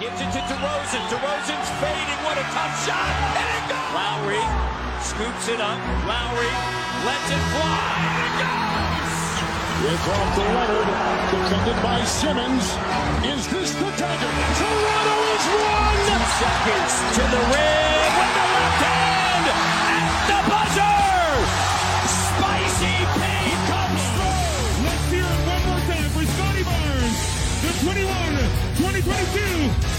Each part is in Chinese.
Gives it to DeRozan. DeRozan's fading. What a tough shot. And it goes. Lowry scoops it up. Lowry lets it fly. And it goes. It's off to Leonard, defended by Simmons. Is this the dagger? Toronto is one! Two seconds to the rim with the left hand at the buzzer. Spicy P comes through. Let's hear it one more time for Scotty Barnes, the 21 2022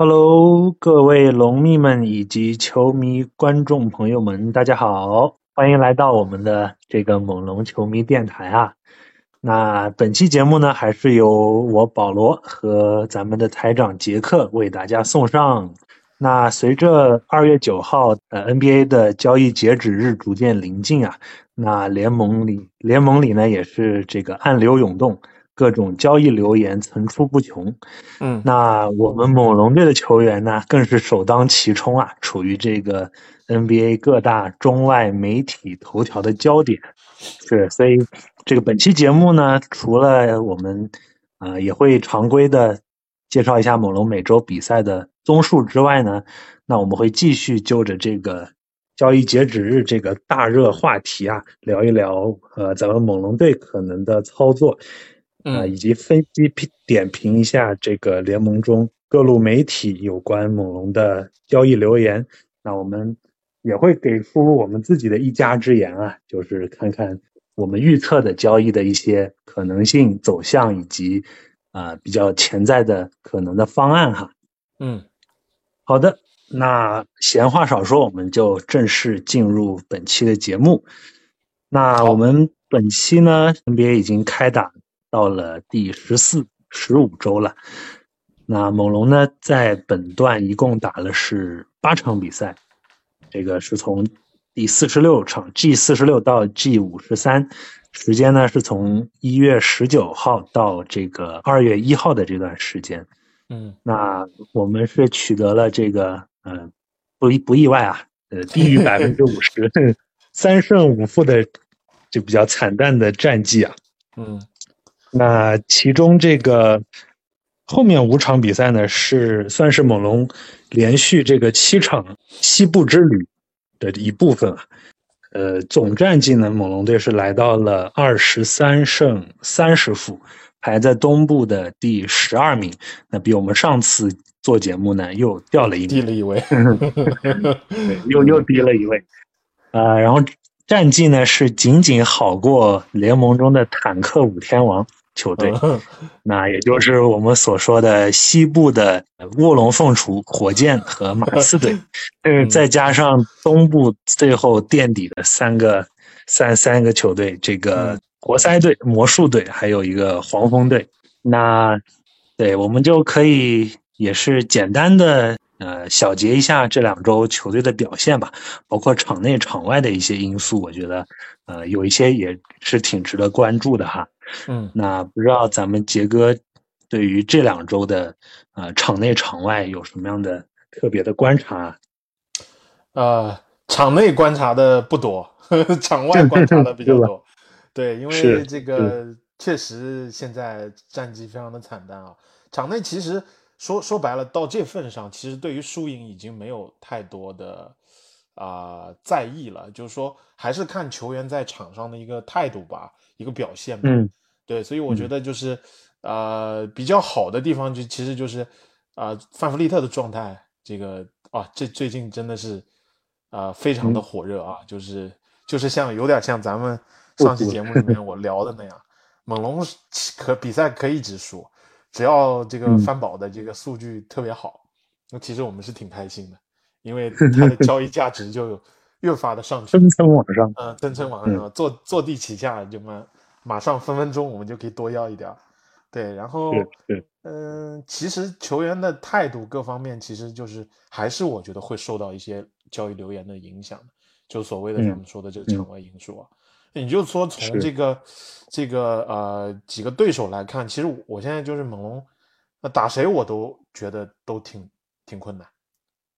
Hello，各位龙迷们以及球迷观众朋友们，大家好，欢迎来到我们的这个猛龙球迷电台啊。那本期节目呢，还是由我保罗和咱们的台长杰克为大家送上。那随着二月九号呃 NBA 的交易截止日逐渐临近啊，那联盟里联盟里呢也是这个暗流涌动，各种交易流言层出不穷。嗯，那我们猛龙队的球员呢，更是首当其冲啊，处于这个 NBA 各大中外媒体头条的焦点。是，所以这个本期节目呢，除了我们呃也会常规的介绍一下猛龙每周比赛的综述之外呢，那我们会继续就着这个交易截止日这个大热话题啊，聊一聊呃咱们猛龙队可能的操作，啊、以及分析评点评一下这个联盟中各路媒体有关猛龙的交易留言。那我们也会给出我们自己的一家之言啊，就是看看我们预测的交易的一些可能性走向以及啊、比较潜在的可能的方案哈。嗯，好的，那闲话少说，我们就正式进入本期的节目。那我们本期呢，NBA 已经开打到了第十四、十五周了。那猛龙呢，在本段一共打了是八场比赛，这个是从第四十六场 G 四十六到 G 五十三，时间呢是从一月十九号到这个二月一号的这段时间。嗯，那我们是取得了这个，呃，不意不意外啊，呃，低于百分之五十，三胜五负的就比较惨淡的战绩啊。嗯，那其中这个后面五场比赛呢，是算是猛龙连续这个七场西部之旅的一部分啊。呃，总战绩呢，猛龙队是来到了二十三胜三十负，排在东部的第十二名。那比我们上次做节目呢又掉了一名，低了一位。对，又又低了一位。呃，然后战绩呢是仅仅好过联盟中的坦克五天王球队，那也就是我们所说的西部的卧龙凤雏、火箭和马刺队，呃，再加上东部最后垫底的三个三三个球队，这个活塞队、魔术队，还有一个黄蜂队。那对我们就可以也是简单的呃小结一下这两周球队的表现吧，包括场内场外的一些因素，我觉得呃有一些也是挺值得关注的哈。嗯，那不知道咱们杰哥对于这两周的呃场内场外有什么样的特别的观察？呃，场内观察的不多，场外观察的比较 多。对，因为这个确实现在战绩非常的惨淡啊。场内其实说说白了，到这份上，其实对于输赢已经没有太多的啊、在意了，就是说还是看球员在场上的一个态度吧，一个表现吧。嗯。对，所以我觉得就是、呃比较好的地方就其实就是啊、范弗利特的状态，这个啊这最近真的是啊、非常的火热啊，就是就是像有点像咱们上期节目里面我聊的那样，猛龙可比赛可以指数，只要这个嗯翻宝的这个数据特别好，那其实我们是挺开心的，因为 它的交易价值就越发的上去。蹭蹭往上，呃，登称网上坐坐地起价就马马上分分钟我们就可以多要一点儿，对，然后嗯、其实球员的态度各方面其实就是还是我觉得会受到一些交易流言的影响，就所谓的咱们说的这个场外因素啊。你就说从这个这个呃几个对手来看，其实我现在就是猛龙，那打谁我都觉得都挺挺困难，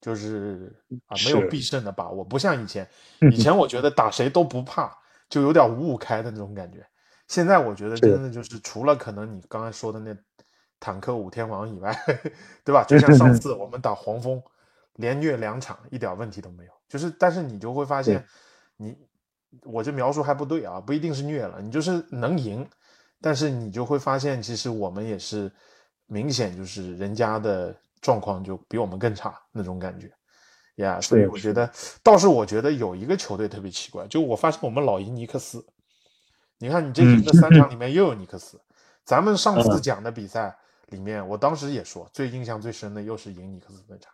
就是啊没有必胜的把握，不像以前，嗯以前我觉得打谁都不怕，就有点五五开的那种感觉。现在我觉得真的就是除了可能你刚才说的那坦克五天王以外，对吧？就像上次我们打黄蜂，连虐两场一点问题都没有，就是但是你就会发现，你我这描述还不对啊，不一定是虐了，你就是能赢，但是你就会发现其实我们也是明显就是人家的状况就比我们更差那种感觉。呀所以我觉得倒是我觉得有一个球队特别奇怪，就我发现我们老赢尼克斯，你看你这赢的三场里面又有尼克斯，咱们上次讲的比赛里面，我当时也说最印象最深的又是赢尼克斯那场，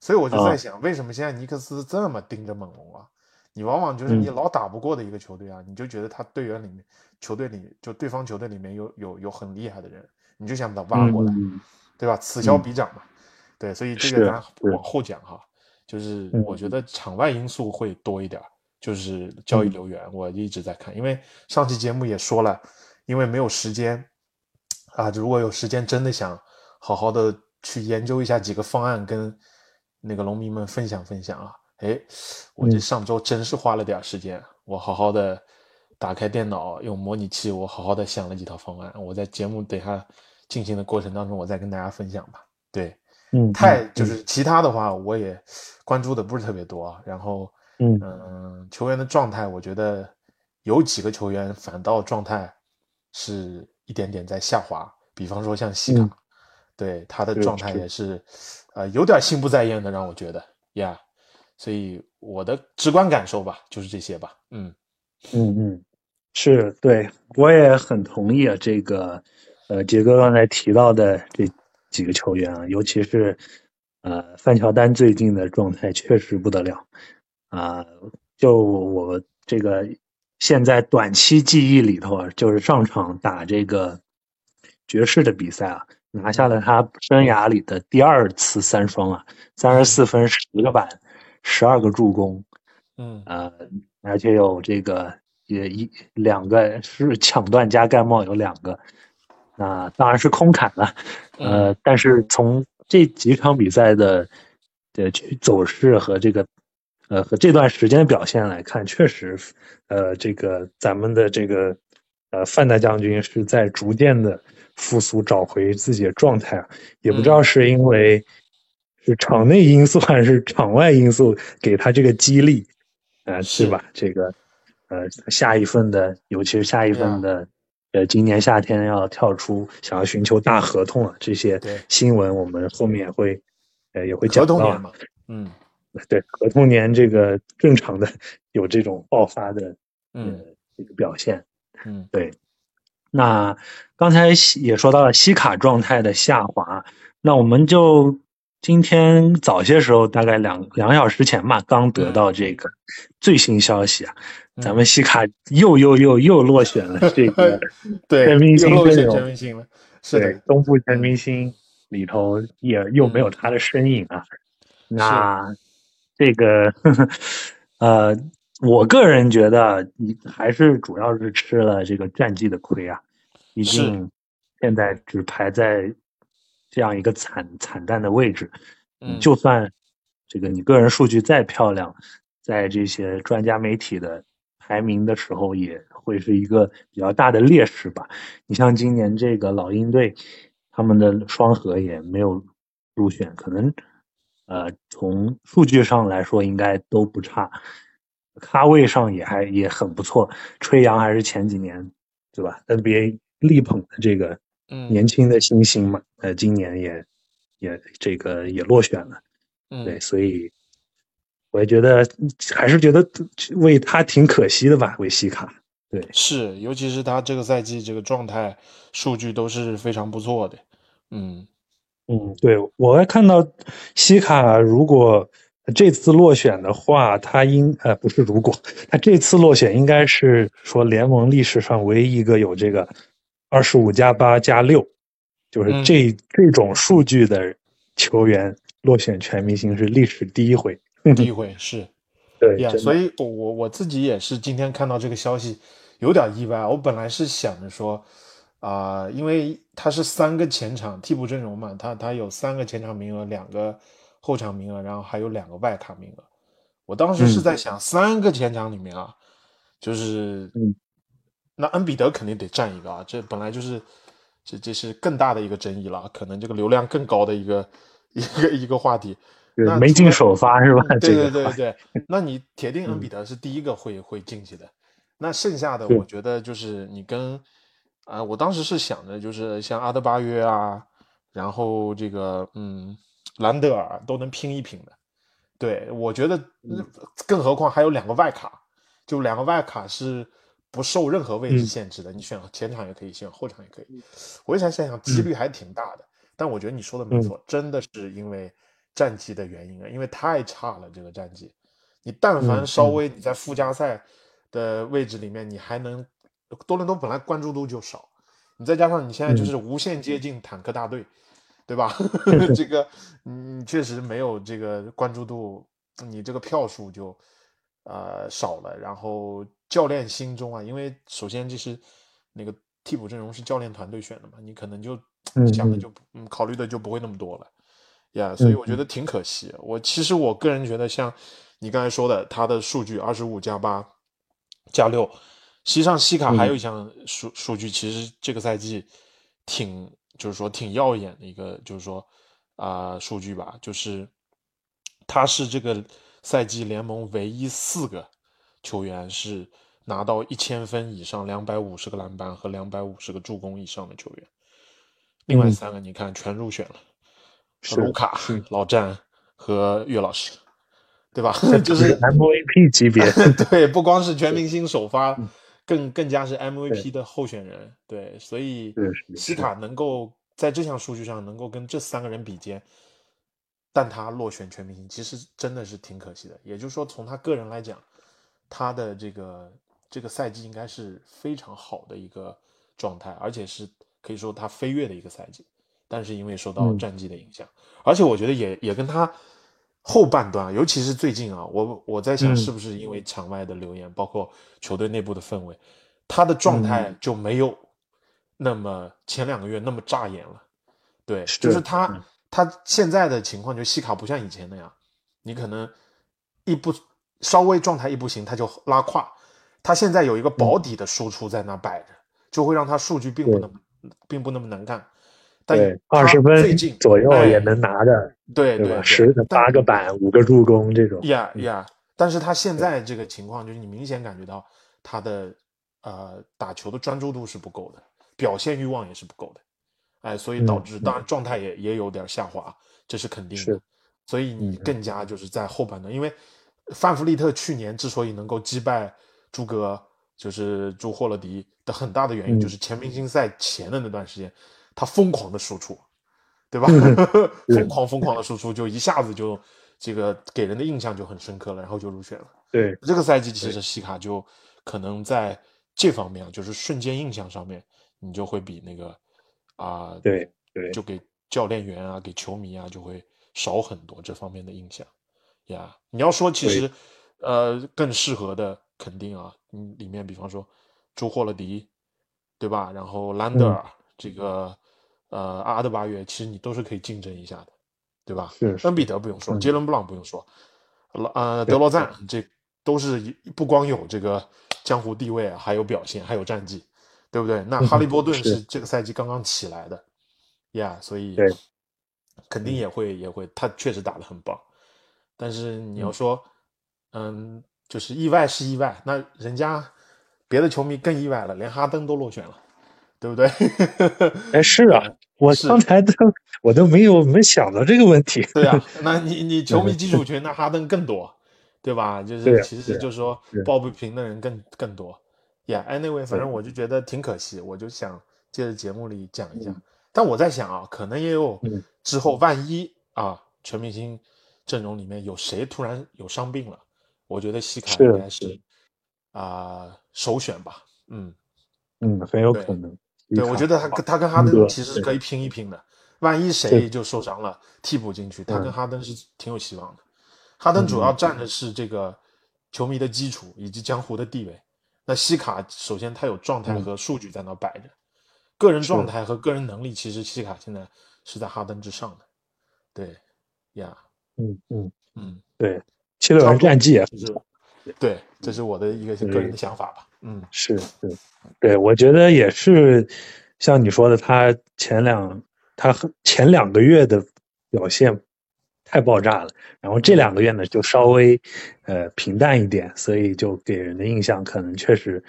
所以我就在想，为什么现在尼克斯这么盯着猛龙啊？你往往就是你老打不过的一个球队啊，你就觉得他队员里面球队里就对方球队里面有有有很厉害的人，你就想把他挖过来，嗯。对吧？此消彼长嘛，对，所以这个咱往后讲哈，就是嗯我觉得场外因素会多一点儿，就是交易流源，我一直在看，因为上期节目也说了，因为没有时间啊，如果有时间，真的想好好的去研究一下几个方案，跟那个农民们分享分享啊。哎，我这嗯上周真是花了点时间，我好好的打开电脑，用模拟器，我好好的想了几套方案。我在节目等下进行的过程当中，我再跟大家分享吧。对，嗯，太就是其他的话，我也关注的不是特别多啊。然后，嗯嗯，球员的状态，我觉得有几个球员反倒状态是一点点在下滑，比方说像西卡，嗯对他的状态也是，呃，有点心不在焉的，让我觉得呀。所以我的直观感受吧，就是这些吧。嗯嗯嗯，是对，我也很同意啊。这个，呃，杰哥刚才提到的这几个球员啊，尤其是呃范乔丹最近的状态确实不得了啊、就我这个现在短期记忆里头啊，就是上场打这个爵士的比赛啊，拿下了他生涯里的第二次三双啊，三十四分、十个板、十二个助攻。嗯。呃，而且有这个也一两个是抢断加盖帽有两个，那当然是空砍了，呃，但是从这几场比赛的的走势和这个呃和这段时间的表现来看，确实，呃，这个咱们的这个呃范大将军是在逐渐的复苏，找回自己的状态啊，也不知道是因为是场内因素还是场外因素给他这个激励。呃，是是吧？这个，呃，下一份的，尤其是下一份的，呃，今年夏天要跳出，想要寻求大合同啊，这些对新闻我们后面也会，呃，也会讲到啊。合同年嘛，嗯对，合同年这个正常的有这种爆发的，呃嗯，这个表现。嗯对，那刚才也说到了西卡状态的下滑，那我们就今天早些时候，大概两两个小时前吧，刚得到这个最新消息啊，咱们西卡又又又又落选了这个 对，全明星阵容。全明星了，是对的，东部全明星里头也又没有他的身影啊。那这个 呃，我个人觉得你还是主要是吃了这个战绩的亏啊，毕竟现在只排在这样一个惨惨淡的位置，嗯就算这个你个人数据再漂亮，在这些专家媒体的排名的时候，也会是一个比较大的劣势吧。你像今年这个老鹰队，他们的双核也没有入选，可能呃从数据上来说应该都不差，咖位上也还也很不错。吹杨还是前几年对吧 NBA 力捧的这个嗯年轻的新星嘛，呃，今年也也这个也落选了。对，嗯所以我也觉得还是觉得为他挺可惜的吧，为西卡。对，是，尤其是他这个赛季这个状态数据都是非常不错的，嗯嗯，对，我还看到西卡如果这次落选的话，他应呃不是如果 他这次落选，应该是说联盟历史上唯一一个有这个二十五加八加六，就是这、这种数据的球员落选全明星是历史第一回。第一回是，对呀，所以我我我自己也是今天看到这个消息有点意外。我本来是想着说，啊，因为他是三个前场替补阵容嘛，他他有三个前场名额，两个后场名额，然后还有两个外卡名额。我当时是在想，三个前场里面啊，就是，那恩比德肯定得占一个啊，这本来就是，这这是更大的一个争议了，可能这个流量更高的一个 一个一个话题。那没进首发是吧？对对对 对，那你铁定恩比德是第一个会会进去的。那剩下的我觉得就是你跟啊，我当时是想着就是像阿德巴约啊，然后这个嗯兰德尔都能拼一拼的。对，我觉得，更何况还有两个外卡，就两个外卡是不受任何位置限制的，你选前场也可以，选后场也可以。我一想想想，几率还挺大的。但我觉得你说的没错，真的是因为战绩的原因啊，因为太差了这个战绩。你但凡稍微你在附加赛的位置里面，你还能多伦多本来关注度就少，你再加上你现在就是无限接近坦克大队。对吧？这 个，你确实没有这个关注度，你这个票数就呃少了。然后教练心中啊，因为首先就是那个替补阵容是教练团队选的嘛，你可能就想的就嗯考虑的就不会那么多了呀。所以我觉得挺可惜。我其实我个人觉得，像你刚才说的，他的数据二十五加八加六，实际上西卡还有一项数数据，其实这个赛季挺。就是说挺耀眼的一个，就是说啊数据吧，就是他是这个赛季联盟唯一四个球员是拿到一千分以上、两百五十个篮板和两百五十个助攻以上的球员。另外三个你看全入选了，卢卡、老詹和岳老师，对吧？就是 MVP 级别，对，不光是全明星首发。更更加是 MVP 的候选人，对，所以西卡能够在这项数据上能够跟这三个人比肩，但他落选全明星，其实真的是挺可惜的。也就是说，从他个人来讲，他的这个这个赛季应该是非常好的一个状态，而且是可以说他飞跃的一个赛季，但是因为受到战绩的影响，而且我觉得也也跟他。后半段，尤其是最近啊，我我在想，是不是因为场外的流言，包括球队内部的氛围，他的状态就没有那么前两个月那么扎眼了。对，就是他他现在的情况，就西卡不像以前那样，你可能一不稍微状态一不行，他就拉胯。他现在有一个保底的输出在那摆着，就会让他数据并不那么并不那么难看。对，二十分左右也能拿着，对对吧？十个八个板，五个助攻这种。呀呀！但是他现在这个情况，就是你明显感觉到他的呃打球的专注度是不够的，表现欲望也是不够的，哎，所以导致当然状态也也有点下滑，这是肯定的。所以你更加就是在后半段，因为范弗利特去年之所以能够击败朱格，就是朱霍勒迪的很大的原因，就是全明星赛前的那段时间。他疯狂的输出，对吧？疯狂疯狂的输出，就一下子就这个给人的印象就很深刻了，然后就入选了。对，这个赛季其实西卡就可能在这方面，就是瞬间印象上面，你就会比那个啊，对对，就给教练员啊，给球迷啊，就会少很多这方面的印象呀。你要说其实呃更适合的，肯定啊，嗯，里面比方说朱霍勒迪，对吧？然后兰德尔这个。呃，阿德巴约其实你都是可以竞争一下的，对吧？是恩比德不用说，杰伦布朗不用说，呃，德罗赞这都是不光有这个江湖地位啊，还有表现，还有战绩，对不对？那哈利波顿是这个赛季刚刚起来的，呀，所以肯定也会也会，他确实打得很棒。但是你要说，嗯，就是意外是意外，那人家别的球迷更意外了，连哈登都落选了。对不对？哎，是啊，我刚才都我都没有没想到这个问题。对啊，那你你球迷基础群那哈登更多，对吧？就是其实就是说抱不平的人更更多。Yeah，anyway，反正我就觉得挺可惜，我就想借着节目里讲一下。但我在想啊，可能也有之后万一啊，全明星阵容里面有谁突然有伤病了，我觉得西卡应该是啊首选吧。嗯嗯，很有可能。对，我觉得他他跟哈登其实是可以拼一拼的。万一谁就受伤了，替补进去，他跟哈登是挺有希望的。哈登主要占的是这个球迷的基础以及江湖的地位。那西卡首先他有状态和数据在那摆着，个人状态和个人能力，其实西卡现在是在哈登之上的。对，呀，嗯嗯。嗯，对，七六人战绩也是，对，这是我的一个个人的想法吧。嗯，是是，对我觉得也是，像你说的，他前两他前两个月的表现太爆炸了，然后这两个月呢就稍微呃平淡一点，所以就给人的印象可能确实，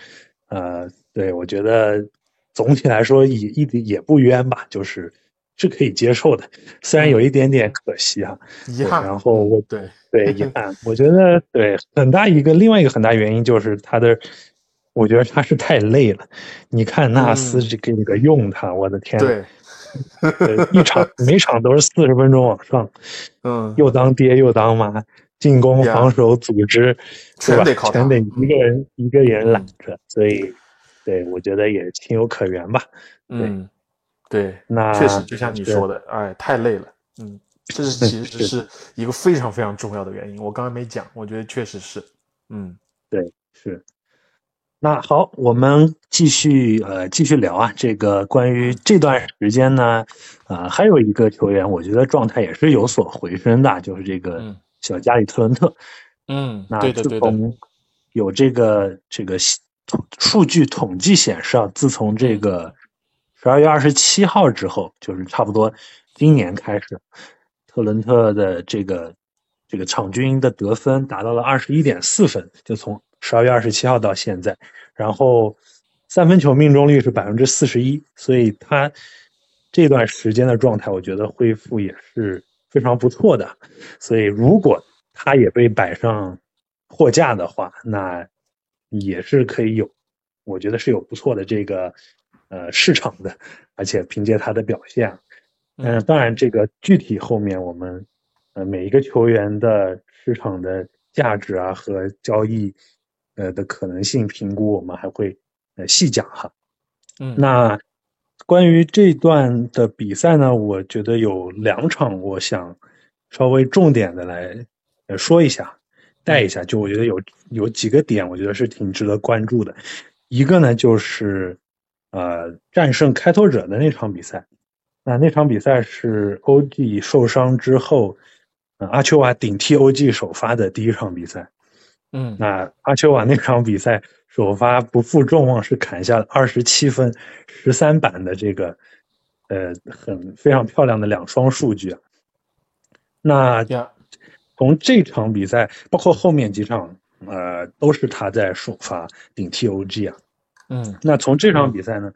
呃，对我觉得总体来说也一点也不冤吧，就是是可以接受的，虽然有一点点可惜哈，遗憾。然后我对对遗憾，我觉得对很大一个另外一个很大原因就是他的。我觉得他是太累了，你看纳斯这个那个用他，我的天，对，一场 每场都是四十分钟往上，嗯，又当爹又当妈，进攻、防守、组织，全得靠全得一个人一个人揽着，所以，对我觉得也情有可原吧。嗯，对，那确实就像你说的，哎，太累了，嗯，这是其实是一个非常非常重要的原因。我刚才没讲，我觉得确实是，嗯，对，是。那好，我们继续呃继续聊啊，这个关于这段时间呢，啊还有一个球员，我觉得状态也是有所回升的，就是这个小加里特伦特。嗯，那自从有这个这个数据统计显示啊，自从这个十二月二十七号之后，就是差不多今年开始，特伦特的这个这个场均的得分达到了二十一点四分，就从。十二月二十七号到现在，然后三分球命中率是百分之四十一，所以他这段时间的状态，我觉得恢复也是非常不错的。所以如果他也被摆上货架的话，那也是可以有，我觉得是有不错的这个呃市场的，而且凭借他的表现，嗯，当然这个具体后面我们呃每一个球员的市场的价值啊和交易。呃的可能性评估，我们还会呃细讲哈。嗯，那关于这段的比赛呢，我觉得有两场，我想稍微重点的来呃说一下，带一下。就我觉得有有几个点，我觉得是挺值得关注的。一个呢，就是呃战胜开拓者的那场比赛。那那场比赛是 OG 受伤之后，阿丘瓦顶替 OG 首发的第一场比赛。嗯，那阿丘瓦那场比赛首发不负众望，是砍下二十七分、十三板的这个，呃，很非常漂亮的两双数据啊。那从这场比赛，包括后面几场，呃，都是他在首发顶替 OG 啊。嗯，那从这场比赛呢，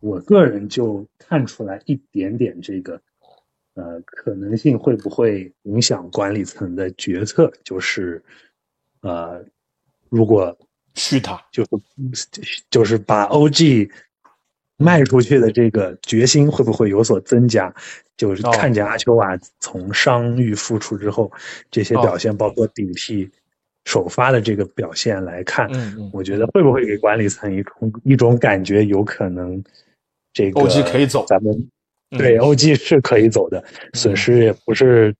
我个人就看出来一点点这个，呃，可能性会不会影响管理层的决策，就是。呃，如果续他，就是就是把 OG 卖出去的这个决心会不会有所增加？就是看见阿丘瓦从伤愈复出之后，这些表现，包括顶替首发的这个表现来看，我觉得会不会给管理层一种一种感觉，有可能这个 OG 可以走，咱们对 OG 是可以走的，损失也不是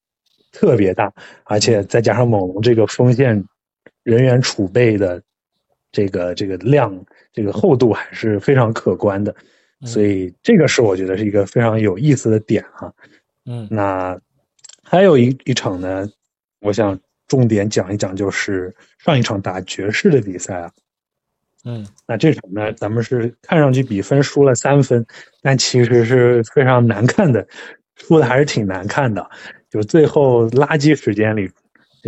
特别大，而且再加上猛龙这个锋线。人员储备的这个这个量，这个厚度还是非常可观的，所以这个是我觉得是一个非常有意思的点哈。嗯，那还有一一场呢，我想重点讲一讲，就是上一场打爵士的比赛啊。嗯，那这场呢，咱们是看上去比分输了三分，但其实是非常难看的，输的还是挺难看的，就最后垃圾时间里。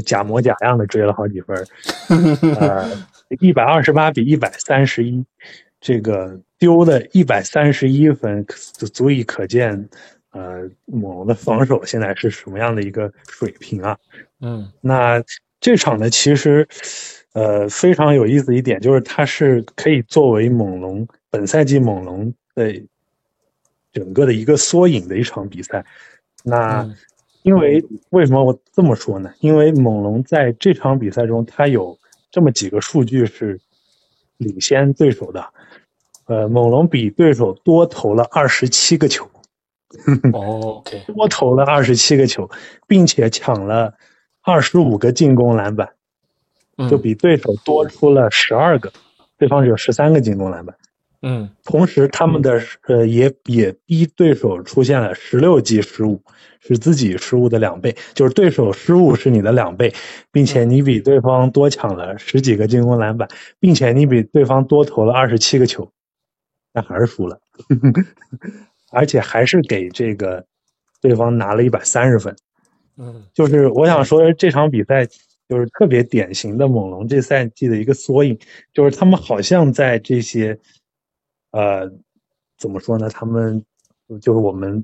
假模假样的追了好几分，呃，一百二十八比一百三十一，这个丢的一百三十一分，足以可见，呃，猛龙的防守现在是什么样的一个水平啊？嗯，那这场呢，其实，呃，非常有意思一点就是，它是可以作为猛龙本赛季猛龙的整个的一个缩影的一场比赛，那。因为为什么我这么说呢？因为猛龙在这场比赛中，他有这么几个数据是领先对手的。呃，猛龙比对手多投了二十七个球。OK，多投了二十七个球，并且抢了二十五个进攻篮板，就比对手多出了十二个，对方只有十三个进攻篮板。嗯，同时他们的呃也也逼对手出现了十六记失误，是自己失误的两倍，就是对手失误是你的两倍，并且你比对方多抢了十几个进攻篮板，并且你比对方多投了二十七个球，但还是输了，而且还是给这个对方拿了一百三十分。嗯，就是我想说这场比赛就是特别典型的猛龙这赛季的一个缩影，就是他们好像在这些。呃，怎么说呢？他们就是我们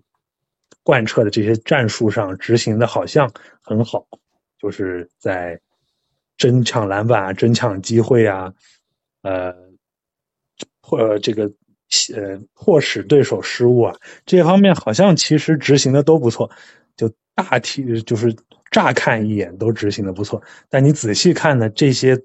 贯彻的这些战术上执行的好像很好，就是在争抢篮板啊、争抢机会啊，呃，或这个呃迫使对手失误啊，这方面好像其实执行的都不错，就大体就是乍看一眼都执行的不错，但你仔细看呢，这些。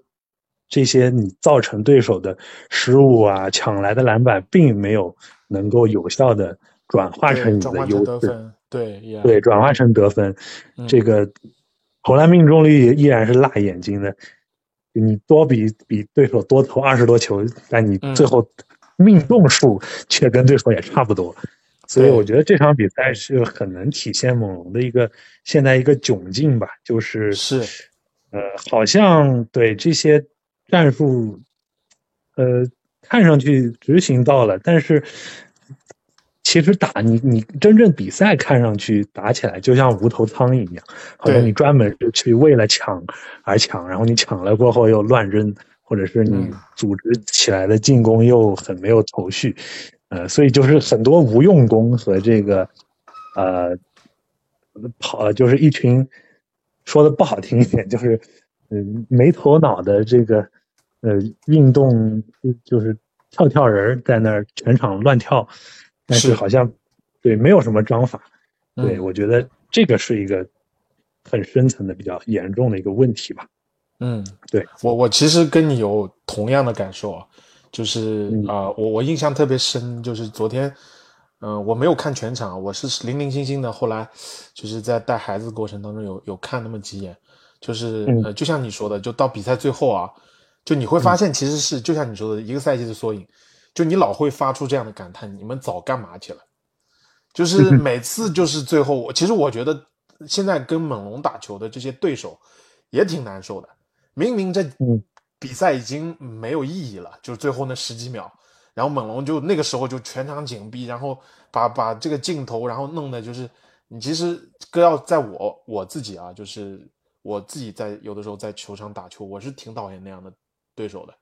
这些你造成对手的失误啊，抢来的篮板并没有能够有效的转化成你的优势，对对，转化成得分。这个投篮命中率依然是辣眼睛的，你多比比对手多投二十多球，但你最后命中数却跟对手也差不多。所以我觉得这场比赛是很能体现猛龙的一个现在一个窘境吧，就是是。呃，好像对这些。战术，呃，看上去执行到了，但是其实打你你真正比赛看上去打起来就像无头苍蝇一样，好像你专门是去为了抢而抢，然后你抢了过后又乱扔，或者是你组织起来的进攻又很没有头绪，呃，所以就是很多无用功和这个呃跑就是一群说的不好听一点就是。嗯，没头脑的这个，呃，运动就是跳跳人在那儿全场乱跳，但是好像对没有什么章法。对我觉得这个是一个很深层的、比较严重的一个问题吧。嗯，对我我其实跟你有同样的感受啊，就是啊，我我印象特别深，就是昨天，嗯，我没有看全场，我是零零星星的，后来就是在带孩子过程当中有有看那么几眼。就是呃，就像你说的，就到比赛最后啊，就你会发现，其实是就像你说的一个赛季的缩影。就你老会发出这样的感叹：你们早干嘛去了？就是每次就是最后，我其实我觉得现在跟猛龙打球的这些对手也挺难受的。明明这比赛已经没有意义了，就是最后那十几秒，然后猛龙就那个时候就全场紧逼，然后把把这个镜头，然后弄的就是你其实哥要在我我自己啊，就是。我自己在有的时候在球场打球，我是挺讨厌那样的对手的，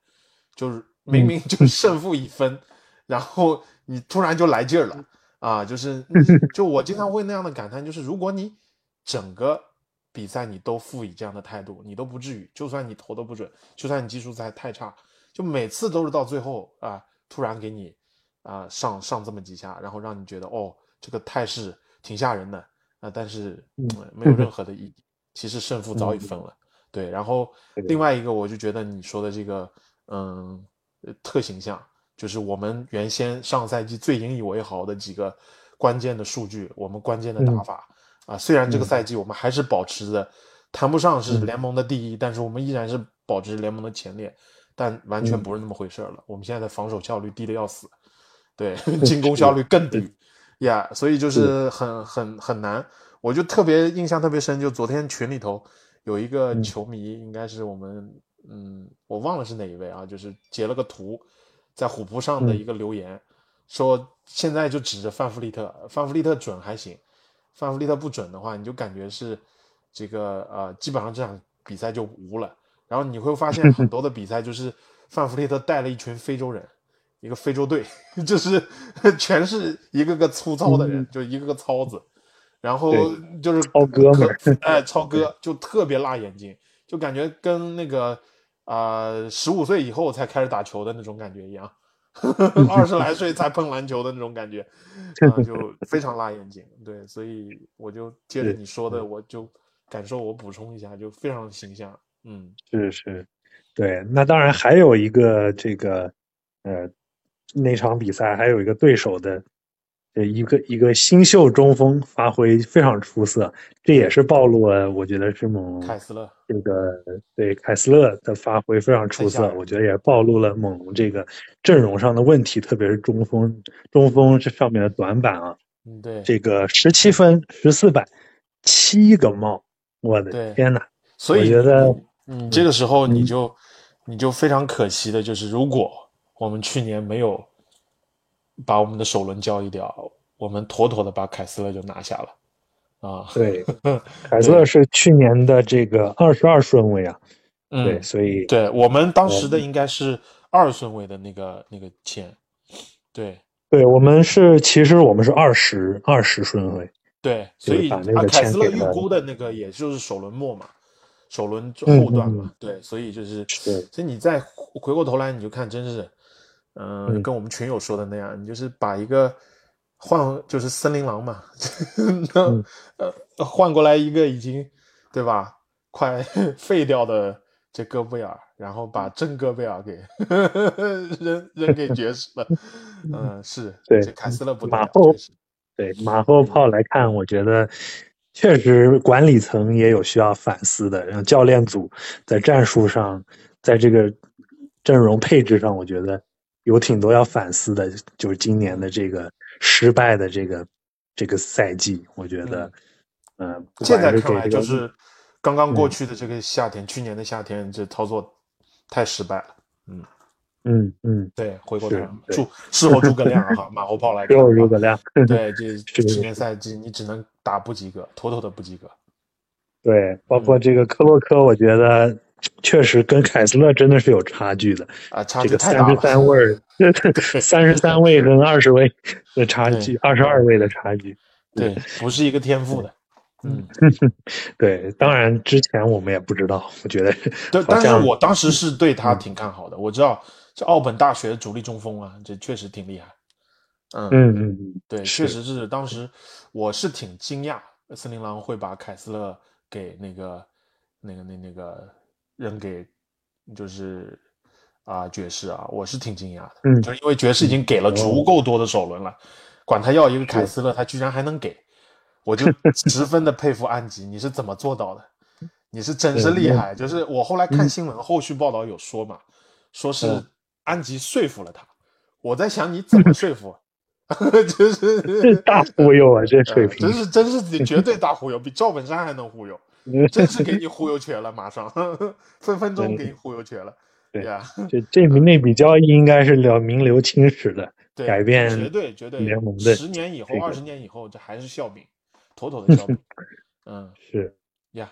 就是明明就胜负已分，然后你突然就来劲儿了啊！就是就我经常会那样的感叹，就是如果你整个比赛你都赋予这样的态度，你都不至于，就算你投的不准，就算你技术再太差，就每次都是到最后啊，突然给你啊上上这么几下，然后让你觉得哦，这个态势挺吓人的啊，但是没有任何的意义。其实胜负早已分了，对。然后另外一个，我就觉得你说的这个，嗯，特形象，就是我们原先上赛季最引以为豪的几个关键的数据，我们关键的打法啊。虽然这个赛季我们还是保持着，谈不上是联盟的第一，但是我们依然是保持联盟的前列，但完全不是那么回事了。我们现在的防守效率低的要死，对 进攻效率更低，呀，所以就是很很很难。我就特别印象特别深，就昨天群里头有一个球迷，应该是我们，嗯，我忘了是哪一位啊，就是截了个图，在虎扑上的一个留言，说现在就指着范弗利特，范弗利特准还行，范弗利特不准的话，你就感觉是这个呃，基本上这场比赛就无了。然后你会发现很多的比赛就是范弗利特带了一群非洲人，一个非洲队，就是 全是一个个粗糙的人，就一个个糙子。然后就是超哥们，哎，超哥就特别辣眼睛，就感觉跟那个啊十五岁以后才开始打球的那种感觉一样，二十来岁才碰篮球的那种感觉，啊，就非常辣眼睛。对，所以我就接着你说的，我就感受，我补充一下，就非常形象。嗯，是是，对。那当然还有一个这个呃那场比赛还有一个对手的。呃一个一个新秀中锋发挥非常出色，这也是暴露了，我觉得是猛龙凯斯勒，这个对凯斯勒的发挥非常出色，我觉得也暴露了猛龙这个阵容上的问题，特别是中锋中锋这上面的短板啊。嗯，对，这个十七分十四板七个帽，我的天呐！所以我觉得嗯这个时候嗯你就、你就非常可惜的就是，如果我们去年没有把我们的首轮交易掉，我们妥妥的把凯斯勒就拿下了啊。对凯斯勒是去年的这个二十二顺位啊，嗯，对，所以对我们当时的应该是二顺位的那个那个签，对对我们是其实我们是二十二十顺位，对，所以把那个啊凯斯勒预估的那个也就是首轮末嘛，首轮嗯后段嘛，嗯对，所以就是是所以你再回过头来你就看，真是，嗯、嗯。跟我们群友说的那样，你就是把一个换就是森林狼嘛，那、嗯。呃换过来一个已经对吧，快 废掉的这戈贝尔，然后把真戈贝尔给 扔扔给爵士了，嗯、是，对这凯斯勒不马后对马后炮来看，我觉得确实管理层也有需要反思的，然后教练组在战术上，在这个阵容配置上，我觉得有挺多要反思的。就是今年的这个失败的这个这个赛季，我觉得，嗯、不现在看来就是刚刚过嗯去的这个夏天，去年的夏天这操作太失败了。嗯嗯嗯，对，回过头来，是对诸事后诸葛亮啊，哈，马后炮来看诸葛亮，对，这是去年赛季你只能打不及格，妥妥的不及格。对，包嗯括这个克洛克，我觉得确实跟凯斯勒真的是有差距的。啊，差这个三十。三位儿，三十三位跟二十位的差距，二十二位的差距。对，不是一个天赋的。嗯，对，当然之前我们也不知道，我觉得对，但是我当时是对他挺看好的。我知道这奥本大学的主力中锋啊，这确实挺厉害。嗯嗯嗯嗯，对，确实是当时我是挺惊讶，森林狼会把凯斯勒给那个那个那那个扔给就是啊、爵士啊，我是挺惊讶的，嗯就是因为爵士已经给了足够多的首轮了，管他要一个凯斯勒，他居然还能给，我就 十分的佩服安吉，你是怎么做到的？你是真是厉害，就是我后来看新闻，后续报道有说嘛，说是嗯安吉说服了他，我在想你怎么说服？就是这大忽悠啊，这水呃平真。是真是绝对大忽悠，比赵本山还能忽悠，真是给你忽悠瘸了，马上分分钟给你忽悠瘸了，对呀，这这笔那笔交易应该是了名留青史的，对，改变绝对绝对联盟的十年以后这、个二十年以后，这还是笑柄，妥妥的笑柄，嗯。是呀，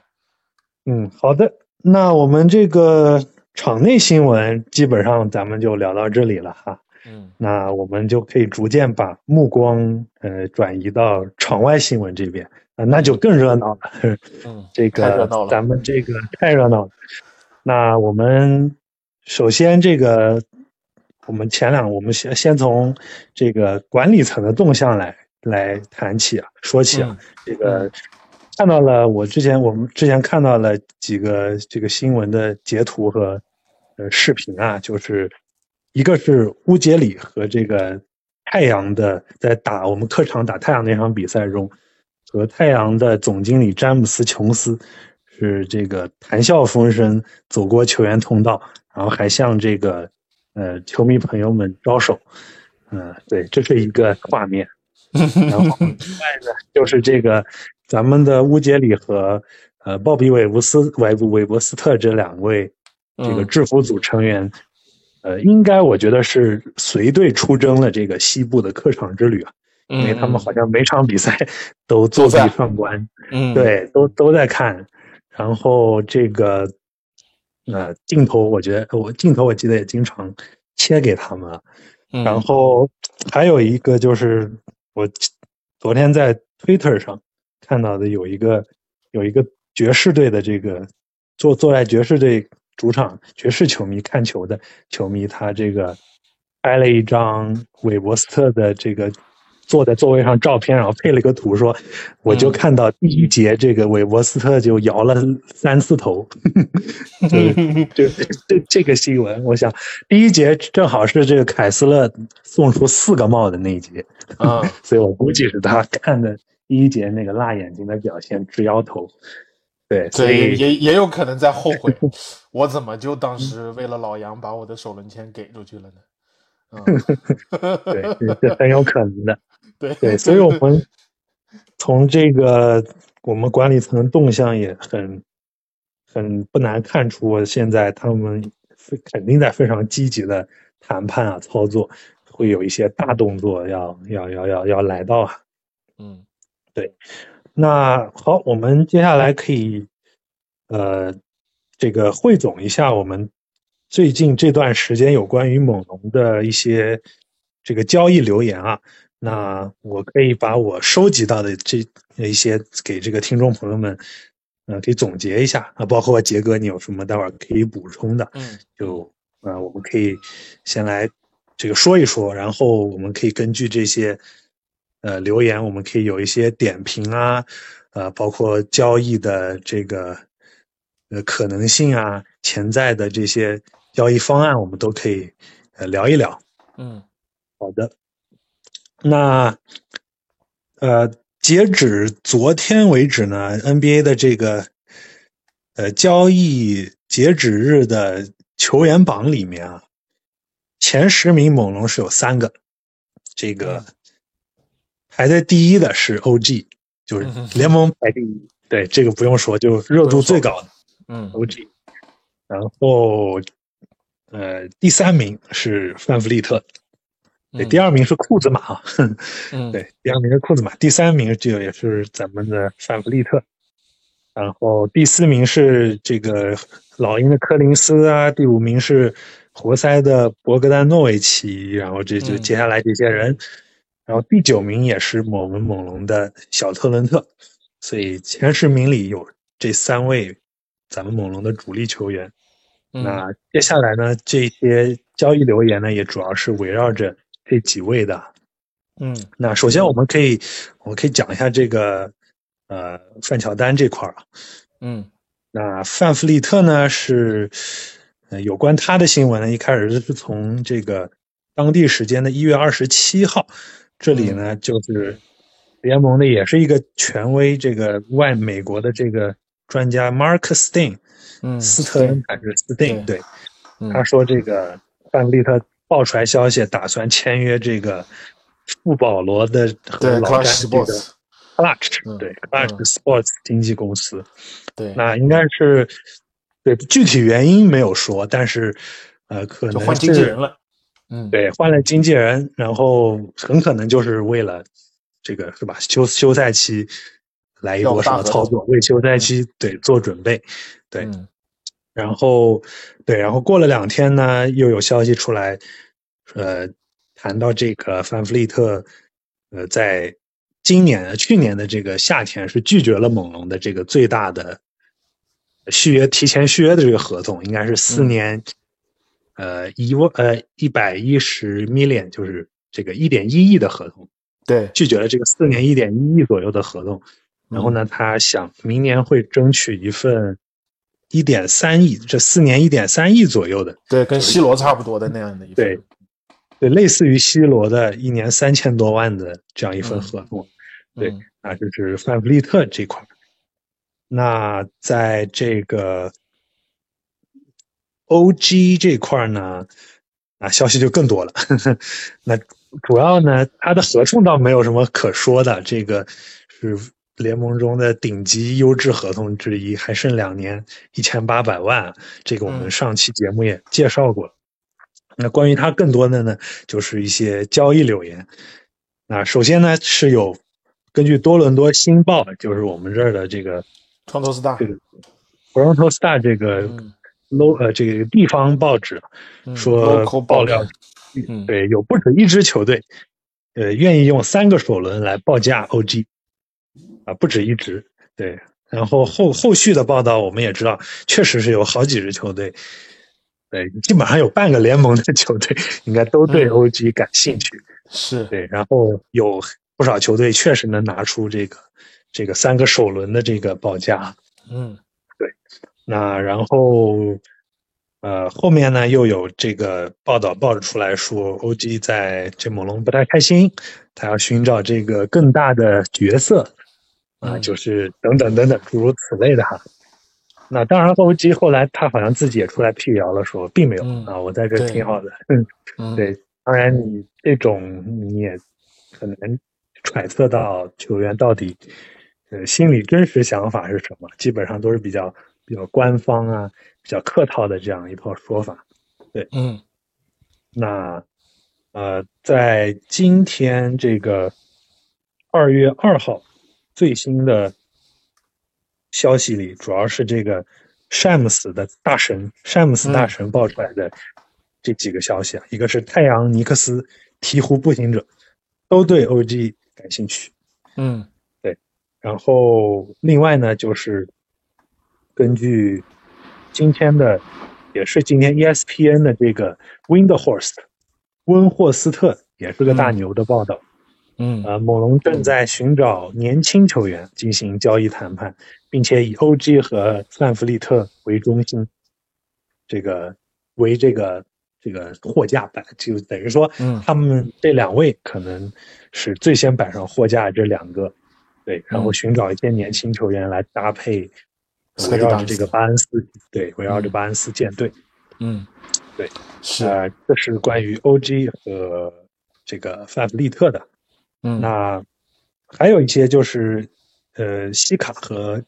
嗯，好的，那我们这个场内新闻基本上咱们就聊到这里了哈。嗯那我们就可以逐渐把目光呃转移到场外新闻这边啊、那就更热闹了。嗯，这个太热闹了咱们这个太热闹了。那我们首先这个，我们前两我们先先从这个管理层的动向来来谈起啊，说起啊，嗯这个看到了我之前我们之前看到了几个这个新闻的截图和呃视频啊，就是一个是乌杰里和这个太阳的在打我们客场打太阳那场比赛中，和太阳的总经理詹姆斯琼斯是这个谈笑风生走过球员通道，然后还向这个呃球迷朋友们招手，嗯、对，这是一个画面。然后 另外呢，就是这个咱们的乌杰里和呃鲍比韦布斯韦布韦伯斯特这两位这个嗯制服组成员，呃，应该我觉得是随队出征了这个西部的客场之旅啊，因为他们好像每场比赛 都作都在壁上观，嗯，对，都都在看。然后这个呃镜头，我觉得我镜头我记得也经常切给他们然后还有一个就是我昨天在 Twitter 上看到的有一个有一个爵士队的这个坐坐在爵士队主场爵士球迷看球的球迷，他这个拍了一张韦伯斯特的这个坐在座位上照片，然后配了个图说，我就看到第一节这个韦伯斯特就摇了三四头，就是就这这个新闻，我想第一节正好是这个凯斯勒送出四个帽的那一节，啊，所以我估计是他看的第一节那个辣眼睛的表现直摇头，对，所，以也也有可能在后悔，我怎么就当时为了老杨把我的首轮签给出去了呢？嗯，对，这这 很有可能的。对对，所以我们 从这个我们管理层动向也很很不难看出，现在他们非肯定在非常积极的谈判啊操作，会有一些大动作要要要要要来到啊。嗯那好，我们接下来可以呃这个汇总一下我们最近这段时间有关于猛龙的一些这个交易留言啊。那我可以把我收集到的这一些给这个听众朋友们，呃，给总结一下啊，包括杰哥，你有什么待会儿可以补充的？嗯就呃，我们可以先来这个说一说，然后我们可以根据这些呃留言，我们可以有一些点评啊，呃，包括交易的这个呃可能性啊，潜在的这些交易方案，我们都可以呃聊一聊。嗯。好的，那呃，截止昨天为止呢，NBA 的这个呃交易截止日的球员榜里面啊，前十名猛龙是有三个，这个排在第一的是 OG，就是联盟排第一，对这个不用说，就热度最高的嗯。OG，然后呃第三名是范弗利特。对，第二名是库兹马。啊，嗯，对，第二名是库兹马，第三名就也是咱们的范弗利特，然后第四名是这个老鹰的柯林斯啊，第五名是活塞的博格丹诺维奇，然后这就嗯。接下来这些人，然后第九名也是我们猛龙的小特伦特，所以前十名里有这三位咱们猛龙的主力球员。嗯那接下来呢，这些交易留言呢，也主要是围绕着这几位的。嗯那首先我们可以，我们可以讲一下这个呃范乔丹这块儿啊。嗯那范弗利特呢是，呃，有关他的新闻呢，一开始是从这个当地时间的一月二十七号，这里呢就是联盟的也是一个权威这个外美国的这个专家 Mark Stein，嗯，斯特恩还是斯汀对对，嗯他说这个范弗利特爆出来消息，打算签约这个富保罗的和老詹 Clutch 这个 Clutch 嗯对嗯 Clutch Sports 经纪公司，对，那应该是对具体原因没有说，但是呃可能换经纪人了。嗯，对换了经纪人，然后很可能就是为了这个是吧？休休赛期来一波什么操作，为休赛期对做准备，对。嗯。然后，对，然后过了两天呢，又有消息出来，呃，谈到这个范弗利特，呃，在今年、去年的这个夏天是拒绝了猛龙的这个最大的续约、提前续约的这个合同，应该是四嗯。年，呃，一万呃一百一十 million，就是这个一点一亿的合同，对，拒绝了这个四年一点一亿左右的合同。然后呢，他想明年会争取一份一点三亿，这四年一点三亿左右的，对，跟 C 罗差不多的那样的一份对，对，类似于 C 罗的一年三千多万的这样一份合同。对嗯啊，就是范弗利特这块。那在这个 OG 这块儿呢，啊，消息就更多了。那主要呢，它的合同倒没有什么可说的，这个是联盟中的顶级优质合同之一，还剩两年，一千八百万，这个我们嗯上期节目也介绍过。那关于它更多的呢，就是一些交易留言。那首先呢，是有根据多伦多新报，就是我们这儿的这个创投 star，这个 Toronto Star 这个嗯 low 呃这个地方报纸嗯说爆料，嗯对，有不止一支球队，呃，愿意用三个首轮来报价 OG，啊，不止一支，对。然后后后续的报道我们也知道，确实是有好几支球队，对，基本上有半个联盟的球队应该都对 OG 感兴趣。是对，然后有不少球队确实能拿出这个这个三个首轮的这个报价。嗯，那然后呃后面呢又有这个报道报了出来说，OG 在这猛龙不太开心，他要寻找这个更大的角色啊，嗯就是等等等等诸如此类的哈。那当然，OG 后来他好像自己也出来辟谣了，说并没有、嗯啊，我在这挺好的。对，当然你这种你也很难揣测到球员到底呃心里真实想法是什么，基本上都是比较比较官方啊、比较客套的这样一套说法。对嗯。那呃，在今天这个二月二号最新的消息里，主要是这个詹姆斯的大神詹姆斯大神爆出来的这几个消息啊，一个是太阳、尼克斯、鹈鹕、步行者都对 OG 感兴趣，嗯。对然后另外呢，就是根据今天的，也是今天 E ESPN 的这个 Windhorst 温霍斯特也是个大牛的报道，嗯。呃，猛龙正在寻找年轻球员进行交易谈判，并且以 OG 和范弗利特为中心，这个为这个这个货架摆，就等于说嗯。他们这两位可能是最先摆上货架的这两个，对，然后嗯。寻找一些年轻球员来搭配，围绕着这个巴恩斯，对，围绕着巴恩斯舰队。嗯，对，是，呃，这是关于 OG 和这个范弗利特的。嗯那还有一些就是呃西卡和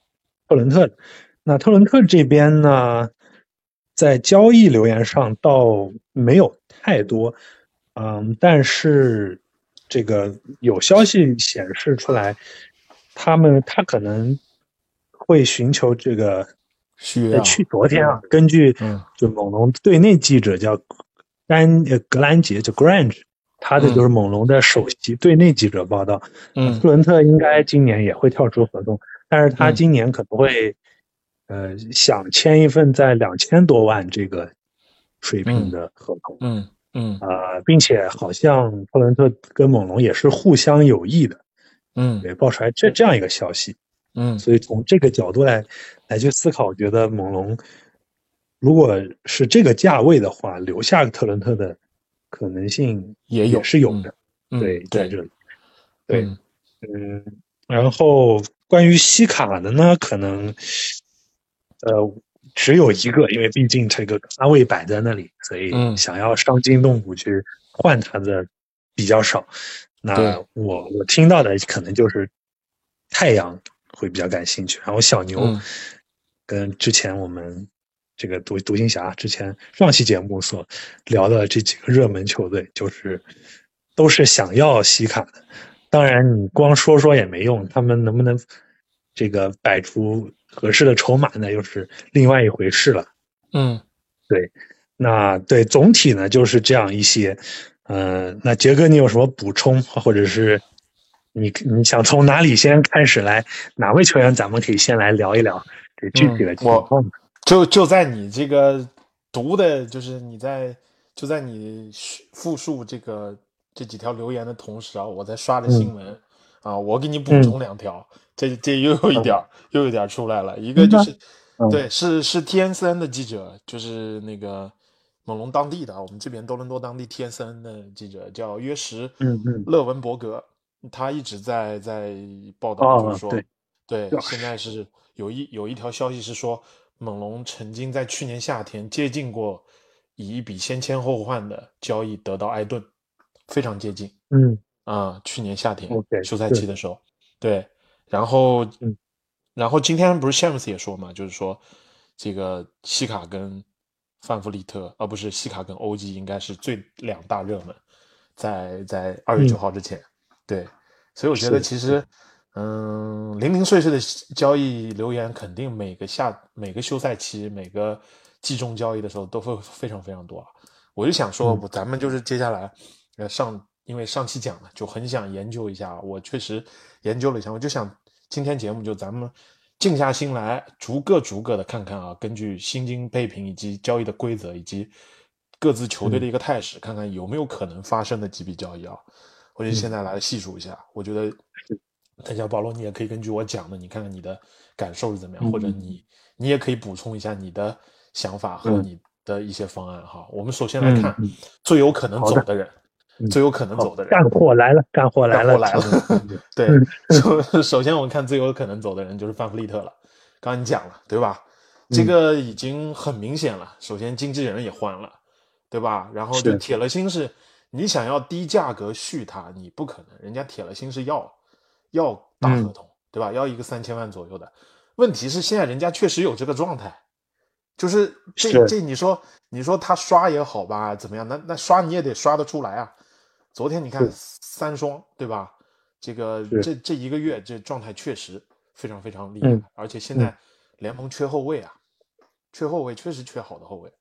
特伦特的。那特伦特这边呢，在交易留言上倒没有太多，嗯，但是这个有消息显示出来，他们他可能会寻求这个。去昨天啊，根据嗯。就猛龙队内记者叫丹呃格兰杰，叫 Grange，他的就是猛龙的首席队内记者报道，嗯。特伦特应该今年也会跳出合同，但是他嗯。今年可能会呃想签一份在两千多万这个水平的合同嗯嗯。啊、并且好像布伦特跟猛龙也是互相有益的，嗯。对，爆出来这这样一个消息。嗯所以从这个角度来来去思考，我觉得猛龙如果是这个价位的话，留下特伦特的可能性也有是有的。嗯对，在这里，对嗯嗯，然后关于西卡的呢，可能呃只有一个，因为毕竟这个咖位摆在那里，所以嗯想要伤筋动骨去换他的比较少。那我我听到的可能就是太阳会比较感兴趣，然后小牛嗯跟之前我们这个独独行侠之前上期节目所聊的这几个热门球队，就是都是想要西卡的。当然，你光说说也没用，他们能不能这个摆出合适的筹码呢，又是另外一回事了。嗯对那对总体呢就是这样一些，呃，那杰哥你有什么补充，或者是你你想从哪里先开始来？哪位球员咱们可以先来聊一聊这具体的情况？就就在你这个读的，就是你在就在你复述这个这几条留言的同时啊，我在刷着新闻、啊，我给你补充两条，这这又有一点儿、又有一点儿出来了，一个就是、嗯。对，是是 TNCN 的记者，就是那个猛龙当地的，我们这边多伦多当地 TNCN 的记者叫约什勒文伯格，他一直在在报道，哦就是说，对对现在是有一有一条消息是说，猛龙曾经在去年夏天接近过以一笔先签后换的交易得到艾顿，非常接近嗯。啊、去年夏天休赛期的时候，对，然后嗯。然后今天不是 Shams 也说嘛，就是说这个西卡跟范弗利特，而、不是西卡跟欧基应该是最两大热门，在在二月九号之前，对，所以我觉得其实，嗯，零零碎碎的交易留言肯定每个下每个休赛期每个季中交易的时候都会非常非常多啊。我就想说，咱们就是接下来，呃，上因为上期讲了，就很想研究一下。我确实研究了一下，我就想今天节目就咱们静下心来，逐个逐个的看看啊，根据薪金配平以及交易的规则以及各自球队的一个态势，看看有没有可能发生的几笔交易啊。我就现在来细数一下，我觉得等一下保罗你也可以根据我讲的，你看看你的感受是怎么样，或者你你也可以补充一下你的想法和你的一些方案哈。我们首先来看最有可能走的人。最有可能走的人，干货来了，干货来了，来了。对，首 首先我们看最有可能走的人就是范弗利特了。刚刚你讲了，对吧？这个已经很明显了。首先经纪人也换了，对吧？然后就铁了心是，你想要低价格续他，你不可能。人家铁了心是要要大合同，对吧？要一个三千万左右的。问题是现在人家确实有这个状态，就是这这你说你说他刷也好吧，怎么样？那那刷你也得刷得出来啊。昨天你看三双对吧？这个这这一个月这状态确实非常非常厉害，而且现在联盟缺后卫啊，缺后卫确实缺好的后卫，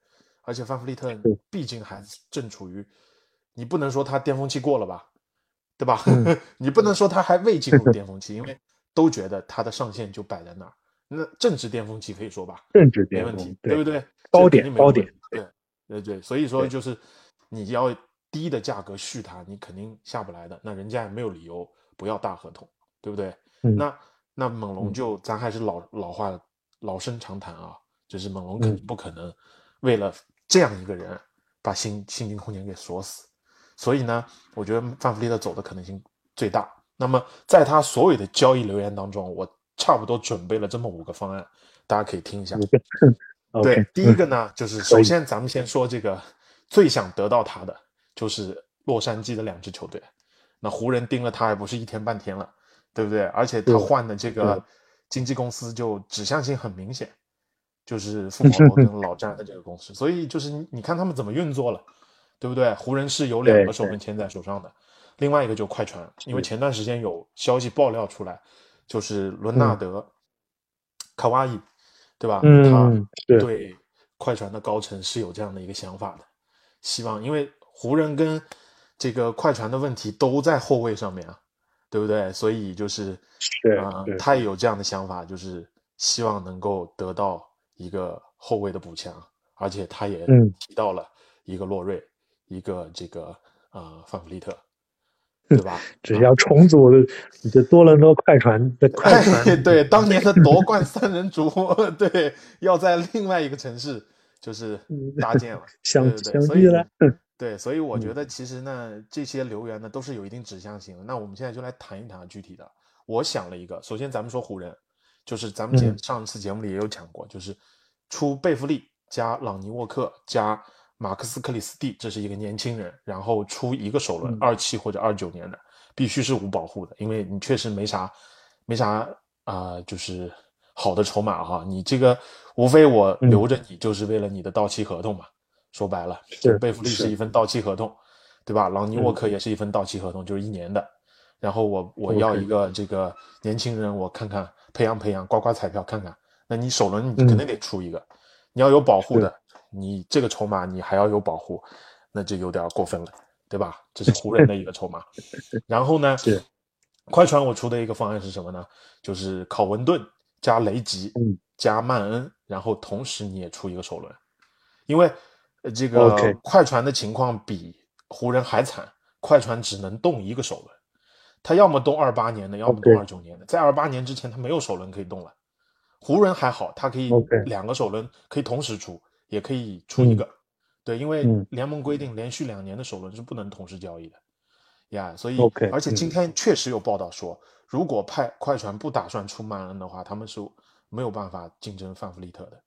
而且范弗利特毕竟还正处于，你不能说他巅峰期过了吧，对吧？你不能说他还未进入巅峰期，因为都觉得他的上限就摆在那儿，那正值巅峰期可以说吧，正值没问题，对不对？高点高点，对对对，所以说就是你要。低的价格续他，你肯定下不来的。那人家也没有理由不要大合同，对不对？那那猛龙就咱还是老老话老生常谈啊，就是猛龙肯定不可能为了这样一个人把薪薪金空间给锁死。所以呢，我觉得范弗利特走的可能性最大。那么在他所有的交易留言当中，我差不多准备了这么五个方案，大家可以听一下。对，第一个呢，就是首先咱们先说这个最想得到他的。就是洛杉矶的两支球队，那湖人盯了他也不是一天半天了，对不对？而且他换的这个经纪公司就指向性很明显，就是 富毛罗跟老詹的这个公司，所以就是你你看他们怎么运作了，对不对？湖人是有两个首轮签在手上的，另外一个就快船，因为前段时间有消息爆料出来，就是伦纳德卡哇伊，对吧？他对快船的高层是有这样的一个想法的，希望因为。湖人跟这个快船的问题都在后卫上面啊，对不对？所以就是啊，他也有这样的想法，就是希望能够得到一个后卫的补强，而且他也提到了一个洛瑞，一个这个呃范弗利特，对吧？只要重组，你就多伦多快船的 快船，对当年的夺冠三人组，对，要在另外一个城市就是搭建了，相相遇了。对，所以我觉得其实呢，这些留言呢都是有一定指向性的。那我们现在就来谈一谈具体的。我想了一个，首先咱们说湖人，就是咱们节上次节目里也有讲过，就是出贝弗利加朗尼沃克加马克思克里斯蒂，这是一个年轻人，然后出一个首轮二七或者二九年的，必须是无保护的，因为你确实没啥没啥啊，就是好的筹码哈。你这个无非我留着你就是为了你的到期合同嘛。说白了，贝弗利是一份到期合同，对吧？朗尼沃克也是一份到期合同，就是一年的。然后我我要一个这个年轻人，我看看培养培养，刮刮彩票看看。那你首轮你肯定得出一个，你要有保护的，你这个筹码你还要有保护，那就有点过分了，对吧？这是湖人的一个筹码。然后呢，快船我出的一个方案是什么呢？就是考文顿加雷吉加曼恩，然后同时你也出一个首轮，因为。呃，这个快船的情况比湖人还惨，快船只能动一个首轮，他要么动二八年的，要么动二九年的，在二八年之前他没有首轮可以动了。湖人还好，他可以两个首轮可以同时出，也可以出一个，对，因为联盟规定连续两年的首轮是不能同时交易的。呀，所以而且今天确实有报道说，如果派快船不打算出曼恩的话，他们是没有办法竞争范弗利特的。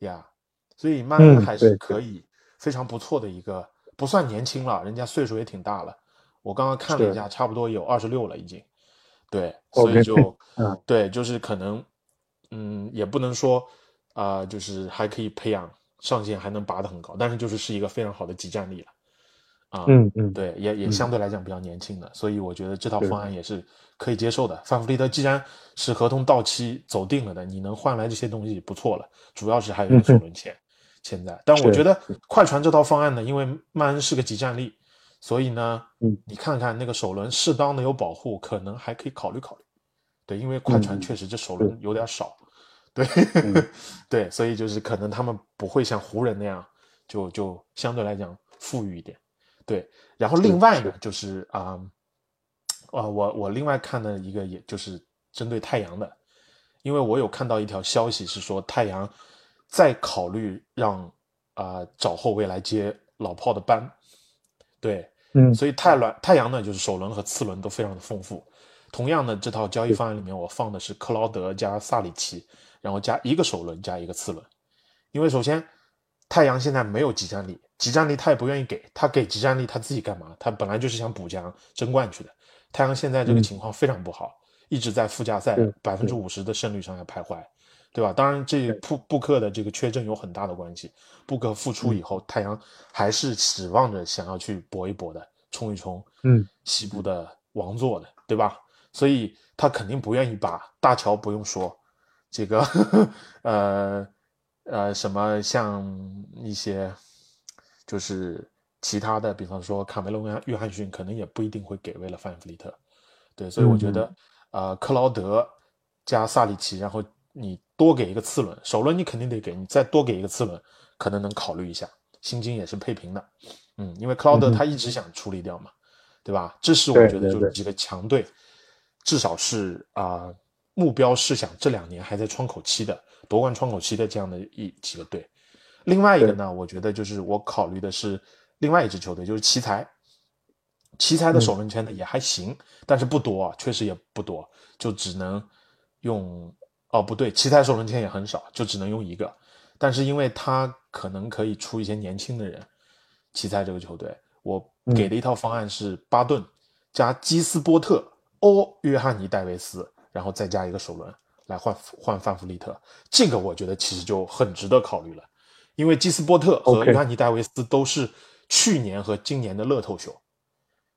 呀。所以曼恩还是可以非常不错的一个，不算年轻了，人家岁数也挺大了。我刚刚看了一下，差不多有二十六了已经。对，所以就，对，就是可能，嗯，也不能说啊，就是还可以培养上限，还能拔得很高，但是就是是一个非常好的集战力了。啊，嗯嗯，对，也也相对来讲比较年轻的，所以我觉得这套方案也是可以接受的。范弗利特既然是合同到期走定了的，你能换来这些东西不错了，主要是还有一个首轮签。现在，但我觉得快船这套方案呢，因为曼恩是个集战力，所以呢，嗯，你看看那个首轮适当的有保护，可能还可以考虑考虑，对，因为快船嗯确实这首轮有点少，对，嗯。对，所以就是可能他们不会像湖人那样，就就相对来讲富裕一点，对。然后另外呢，就是啊，啊、我我另外看的一个，也就是针对太阳的，因为我有看到一条消息是说太阳在考虑让啊、找后卫来接老炮的班，对，嗯。所以太轮太阳呢，就是首轮和次轮都非常的丰富。同样的，这套交易方案里面，我放的是克劳德加萨里奇，然后加一个首轮加一个次轮。因为首先，太阳现在没有集战力，集战力他也不愿意给，他给集战力他自己干嘛？他本来就是想补强争冠去的。太阳现在这个情况非常不好，一直在附加赛对百分之五十的胜率上下徘徊，对吧？当然，这布布克的这个缺阵有很大的关系。布克复出以后，太阳还是指望着想要去搏一搏的，冲一冲，嗯，西部的王座的，对吧？所以他肯定不愿意把大乔不用说，这个呃呃什么像一些就是其他的，比方说卡梅隆·约翰逊，可能也不一定会给为了范弗利特，对，所以我觉得。呃克劳德加萨里奇，然后你多给一个次轮，首轮你肯定得给，你再多给一个次轮，可能能考虑一下，薪金也是配平的，嗯，因为克劳德他。一直想处理掉嘛，对吧？这是我觉得就是几个强队，至少是啊、目标是想这两年还在窗口期的夺冠窗口期的这样的一几个队。另外一个呢，我觉得就是我考虑的是另外一支球队，就是奇才。奇才的首轮签呢也还行，但是不多啊，确实也不多，就只能用哦不对，奇才首轮签也很少，就只能用一个。但是因为他可能可以出一些年轻的人，奇才这个球队，我给的一套方案是巴顿加基斯波特、欧约翰尼戴维斯，然后再加一个首轮来换换范弗利特，这个我觉得其实就很值得考虑了，因为基斯波特和约翰尼戴维斯都是去年和今年的乐透秀，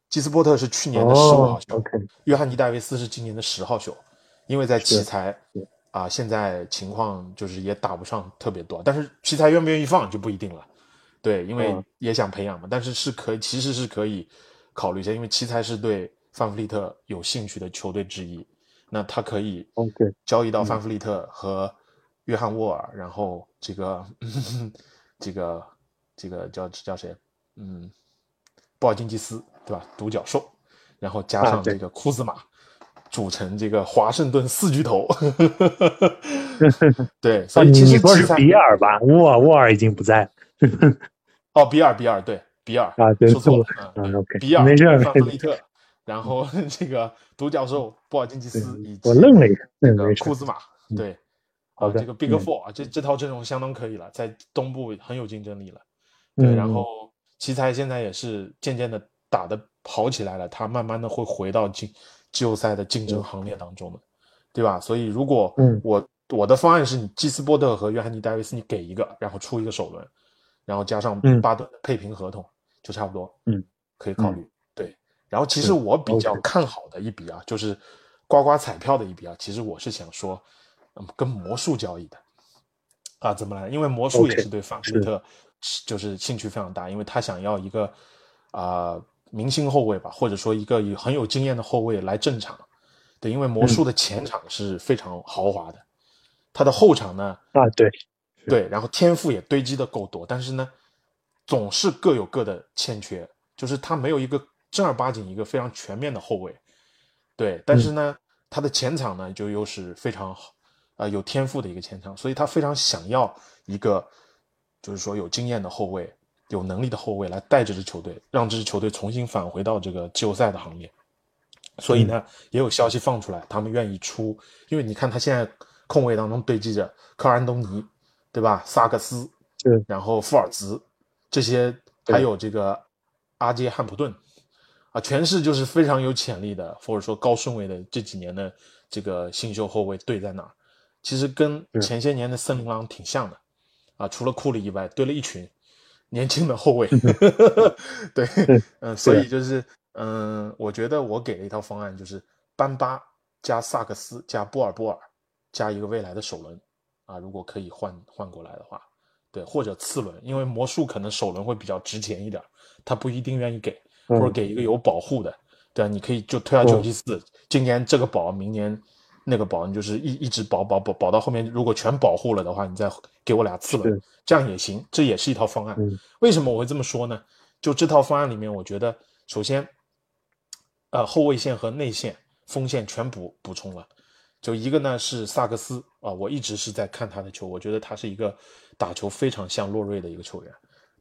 基斯波特是去年的十五号哦秀约翰尼戴维斯是今年的十号秀，因为在奇才是啊，现在情况就是也打不上特别多，但是奇才愿不愿意放就不一定了。对，因为嗯。也想培养嘛，但是是可以，其实是可以考虑一下，因为奇才是对范弗利特有兴趣的球队之一，那他可以交易到范弗利特和约翰沃尔，然后这个这个这个叫叫谁？嗯，布尔津吉斯对吧？独角兽，然后加上这个库兹马，组成这个华盛顿四巨头。对，所哦，以其实你你说是比尔吧？沃尔沃尔已经不在哦，比尔，比尔，对，比尔啊对说错了，嗯嗯，OK，比尔没事儿范弗利特，然后 这个独角兽布尔津吉斯以及我愣了一下，这个库兹马，嗯。对，啊，这个 Big 嗯。Four 啊，这这套阵容相当可以了，在东部很有竞争力了，对，嗯。然后奇才现在也是渐渐的打的好起来了，他慢慢的会回到进季后赛的竞争行列当中的，对吧？所以如果嗯。我我的方案是你基斯波特和约翰尼戴维斯你给一个，然后出一个首轮，然后加上嗯。巴顿的配平合同，就差不多，嗯，可以考虑。对，然后其实我比较看好的一笔啊，就是刮刮彩票的一笔啊，其实我是想说，嗯，跟魔术交易的。啊，怎么来？因为魔术也是对范弗利特是就是兴趣非常大，因为他想要一个啊、明星后卫吧，或者说一个有很有经验的后卫来镇场。对，因为魔嗯术的前场是非常豪华的，他的后场呢，啊，对，对，然后天赋也堆积的够多，但是呢，总是各有各的欠缺，就是他没有一个正儿八经一个非常全面的后卫，对，但是呢，他的前场呢就又是非常好，呃，有天赋的一个前场，所以他非常想要一个，就是说有经验的后卫，有能力的后卫来带这支球队，让这支球队重新返回到这个季后赛的行列。所以呢，也有消息放出来，他们愿意出，因为你看他现在控卫当中堆积着科尔安东尼，对吧？萨克斯，对然后富尔兹这些，还有这个阿杰汉普顿，啊，全是就是非常有潜力的，或者说高顺位的这几年的这个新秀后卫队在哪儿？其实跟前些年的森林狼挺像的，啊，除了库里以外，堆了一群年轻的后卫，对，嗯，所以就是，嗯，我觉得我给了一套方案，就是班巴加萨克斯加波尔波尔加一个未来的首轮，啊，如果可以换换过来的话，对，或者次轮，因为魔术可能首轮会比较值钱一点，他不一定愿意给，或者嗯给一个有保护的，对啊，你可以就退而求其次，今年这个保，明年那个保，你就是一一直保保保保到后面，如果全保护了的话，你再给我俩次轮是，这样也行，这也是一套方案。嗯为什么我会这么说呢？就这套方案里面，我觉得首先，呃，后卫线和内线、锋线全补补充了。就一个呢是萨克斯啊，我一直是在看他的球，我觉得他是一个打球非常像洛瑞的一个球员。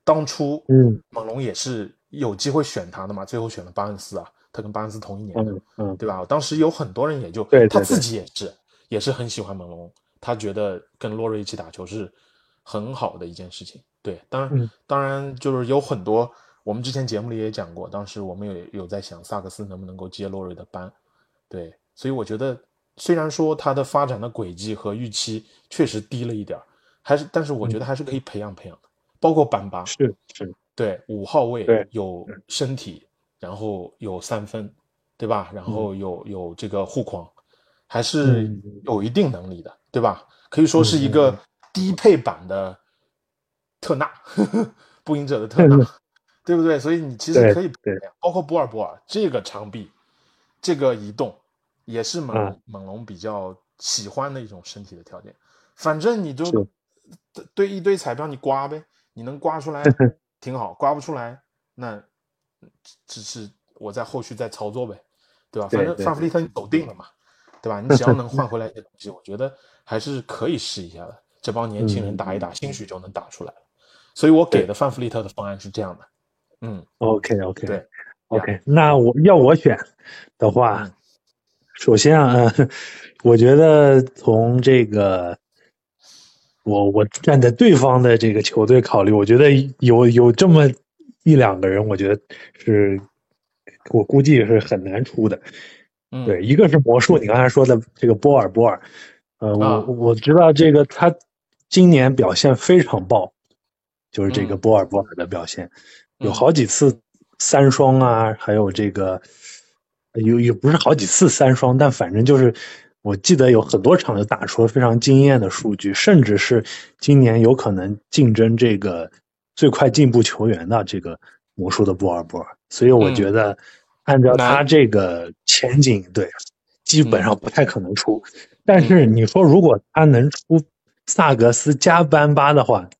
当初，嗯猛龙也是有机会选他的嘛，最后选了巴恩斯啊，他跟巴恩斯同一年的，嗯嗯，对吧？当时有很多人也就对对他自己也是也是很喜欢猛龙，他觉得跟洛瑞一起打球是很好的一件事情。对，当然、嗯当然就是有很多，我们之前节目里也讲过，当时我们有有在想萨克斯能不能够接洛瑞的班，对，所以我觉得虽然说他的发展的轨迹和预期确实低了一点儿，还是但是我觉得还是可以培养培养的，包括班巴，是是，对，五号位有身体，然后有三分，对吧？然后有有这个护框，还是嗯有一定能力的，对吧？可以说是一个低配版的特纳，步行者的特纳，对不对？所以你其实可以包括波尔波尔这个长臂，这个移动，也是猛嗯猛龙比较喜欢的一种身体的条件。反正你就是对一堆彩票你刮呗，你能刮出来 挺好，刮不出来那只是我在后续再操作呗，对吧？反正对范弗利特你走定了嘛，对吧？你只要能换回来一些东西，我觉得还是可以试一下的。这帮年轻人打一打，兴许就能打出来了。所以我给的范弗利特的方案是这样的，嗯，OK OK 对 OK，那我要我选的话，嗯首先啊，我觉得从这个我我站在对方的这个球队考虑，我觉得有有这么一两个人，我觉得是我估计是很难出的。嗯，对，一个是魔术，你刚才说的这个波尔波尔，呃，啊。我我知道这个他今年表现非常爆，就是这个嗯。波尔波尔的表现，有嗯。好几次三双啊，还有这个有也不是好几次三双，但反正就是我记得有很多场就打出了非常惊艳的数据，甚至是今年有可能竞争这个最快进步球员的这个魔术的布尔波尔，所以我嗯。觉得按照他这个前景，对，基本嗯。上不太可能出。但是你说如果他能出萨格斯加班巴的话，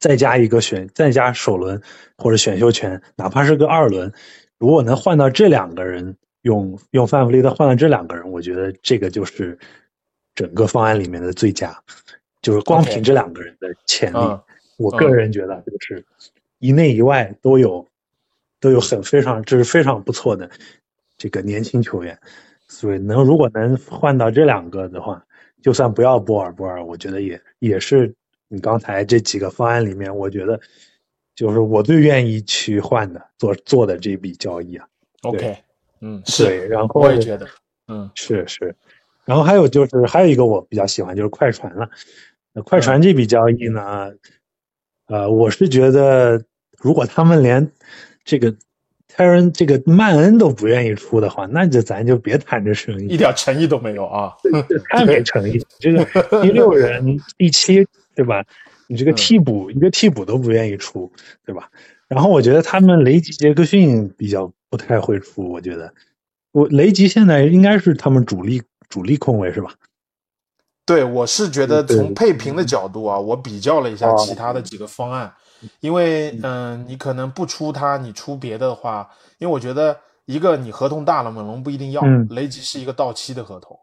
再加一个选，再加首轮或者选秀权，哪怕是个二轮，如果能换到这两个人，用用范弗利特换了这两个人，我觉得这个就是整个方案里面的最佳，就是光凭这两个人的潜力嗯我个人觉得就是一内一外都有都有很非常这是非常不错的这个年轻球员，所以能如果能换到这两个的话，就算不要波尔波尔，我觉得也也是你刚才这几个方案里面，我觉得就是我最愿意去换的做做的这笔交易啊。，OK，嗯，是，然后我也觉得，嗯是是，然后还有就是还有一个我比较喜欢就是快船了。那快船这笔交易呢，呃，我是觉得如果他们连这个泰伦这个曼恩都不愿意出的话，那就咱就别谈这生意，一点诚意都没有啊，太没诚意。这个第六人、第七，对吧？你这个嗯替补、一个替补都不愿意出，对吧？然后我觉得他们雷吉杰克逊比较不太会出，我觉得。我雷吉现在应该是他们主力主力控卫是吧？对，我是觉得从配平的角度啊，我比较了一下哦其他的几个方案，因为嗯、你可能不出他，你出别的话，因为我觉得一个你合同大了，猛龙不一定要，嗯。雷吉是一个到期的合同，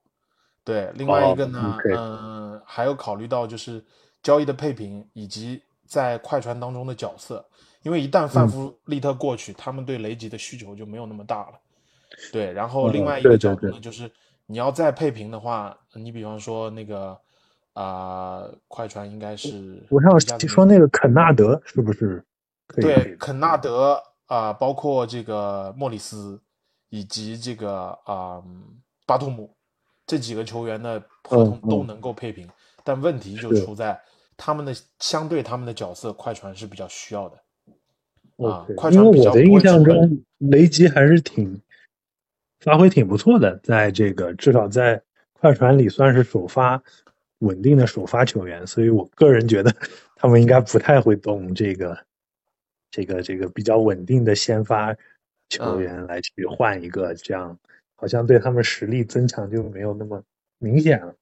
对，另外一个呢，嗯、还有考虑到就是交易的配平以及在快船当中的角色，因为一旦范弗利特过去，他们对雷吉的需求就没有那么大了。对，然后嗯另外一个角度呢，就是你要再配平的话，你比方说那个啊、快船应该是我上一下子说那个肯纳德是不是？对肯纳德啊、包括这个莫里斯以及这个啊、巴图姆这几个球员的合同都能够配平，但问题就出在他们的相对他们的角色，快船是比较需要的。啊因为我的印象中，雷吉还是挺发挥挺不错的，在这个至少在快船里算是首发稳定的首发球员，所以我个人觉得 他们应该不太会动这个这个这个比较稳定的先发球嗯员来去换一个这样，好像对他们实力增强就没有那么明显了。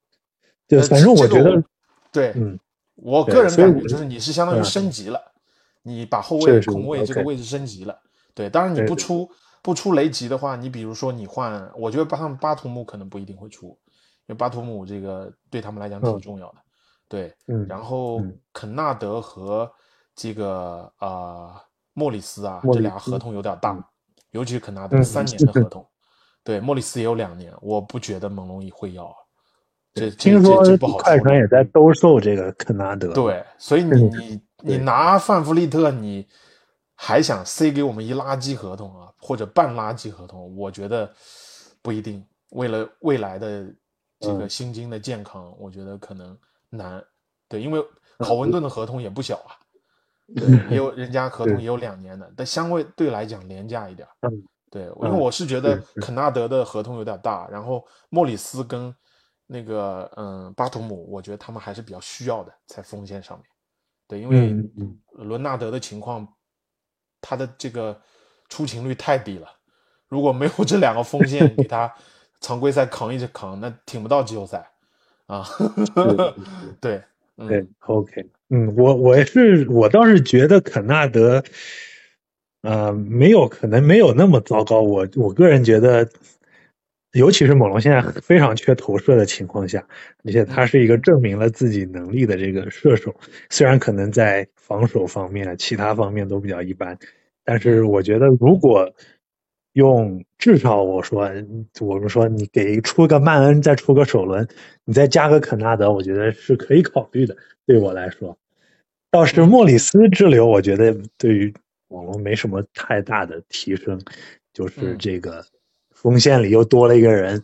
就呃反正我这个觉得，对，嗯，我个人感觉我就是你是相当于嗯升级了，你把后卫控卫这个位置升级了。对，当然你不出不出雷吉的话，你比如说你换，我觉得巴他们巴图姆可能不一定会出，因为巴图姆这个对他们来讲挺嗯重要的。对，嗯然后嗯肯纳德和这个呃莫里斯啊，斯这俩合同有点大，嗯尤其是肯纳德嗯三年的合同，对，莫里斯也有两年，我不觉得猛龙也会要啊。这这听说这这不好说的快船也在兜售这个肯纳德。对，所以你嗯 你你拿范弗利特，你还想塞给我们一垃圾合同啊，或者半垃圾合同？我觉得不一定。为了未来的这个嗯薪金的健康，我觉得可能难。对，因为考文顿的合同也不小啊，对，也有人家合同也有两年的，但相对来讲廉价一点。嗯对，因为我是觉得肯纳德的合同有点大，然后莫里斯跟那个嗯巴图姆，我觉得他们还是比较需要的，在锋线上面。对，因为伦纳德的情况，他的这个出勤率太低了，如果没有这两个锋线给他 常规赛扛一直扛，那挺不到季后赛啊。对，嗯对，OK，嗯，我我也是，我倒是觉得肯纳德，呃，没有可能没有那么糟糕。我我个人觉得，尤其是猛龙现在非常缺投射的情况下，而且他是一个证明了自己能力的这个射手，虽然可能在防守方面、其他方面都比较一般，但是我觉得如果用至少我说，我们说你给出个曼恩，再出个首轮，你再加个肯纳德，我觉得是可以考虑的。对我来说，倒是莫里斯之流，我觉得对于猛龙没什么太大的提升，就是嗯。这个锋线里又多了一个人，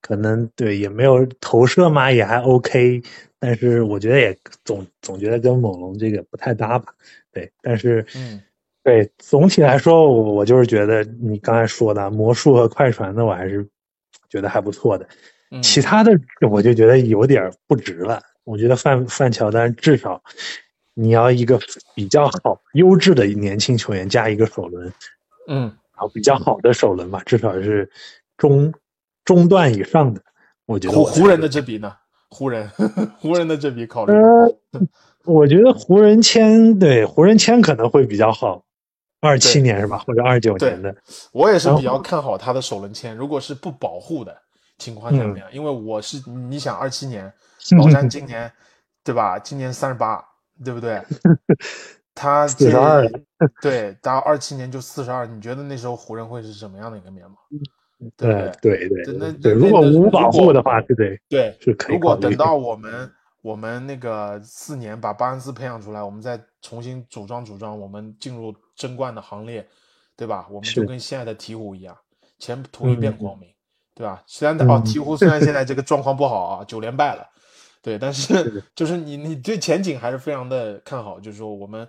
可能对也没有投射嘛，也还 OK，但是我觉得也总总觉得跟猛龙这个不太搭吧。对，但是嗯对，总体来说，我我就是觉得你刚才说的魔术和快船的，我还是觉得还不错的。嗯，其他的我就觉得有点不值了。我觉得范范乔丹至少你要一个比较好、优质的年轻球员加一个首轮，嗯然后比较好的首轮吧，至少是中中段以上的。我觉得湖湖人的这笔呢？湖人湖人的这笔考虑，呃，我觉得湖人签对湖人签可能会比较好，二七年是吧，或者二九年的。我也是比较看好他的首轮签，如果是不保护的情况下面，因为我是你想二七年，老詹今年对吧？今年三十八，对不对？他四十二 对，到二七年就四十二，你觉得那时候湖人会是什么样的一个面貌？对对对那如果无保护果的话，是对对，是可以如果等到我们我们那个四年把巴恩斯培养出来，我们再重新组装组装，我们进入争冠的行列，对吧？我们就跟现在的鹈鹕一样，前途一片嗯光明，对吧？虽然哦，嗯鹈鹕虽然现 在这个状况不好啊，九连败了，对，但是是 就是你你对前景还是非常的看好，就是说我们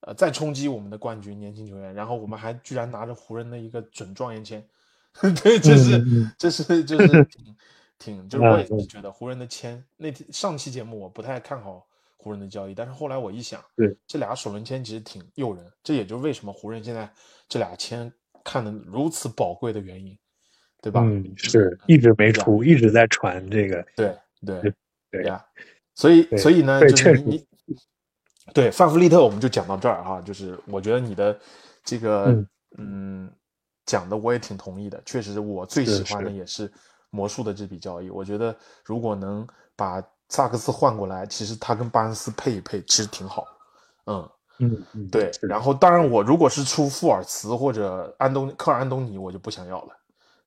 呃再冲击我们的冠军年轻球员，然后我们还居然拿着湖人的一个准状元签，对，这是、这是就是挺挺，就是我也嗯是觉得湖人的签那天上期节目我不太看好湖人的交易，但是后来我一想，对。这俩首轮签其实挺诱人，这也就是为什么湖人现在这俩签看的如此宝贵的原因，对吧？嗯，是一直没出，一直在传这个。对对对。对呀，所以所以呢，就是你你对范弗利特我们就讲到这儿哈，就是我觉得你的这个嗯嗯讲的我也挺同意的，确实我最喜欢的也是魔术的这笔交易，我觉得如果能把萨克斯换过来，其实他跟巴恩斯配一配，其实挺好，嗯。嗯嗯，对，然后当然我如果是出富尔茨或者安东科尔安东尼，我就不想要了。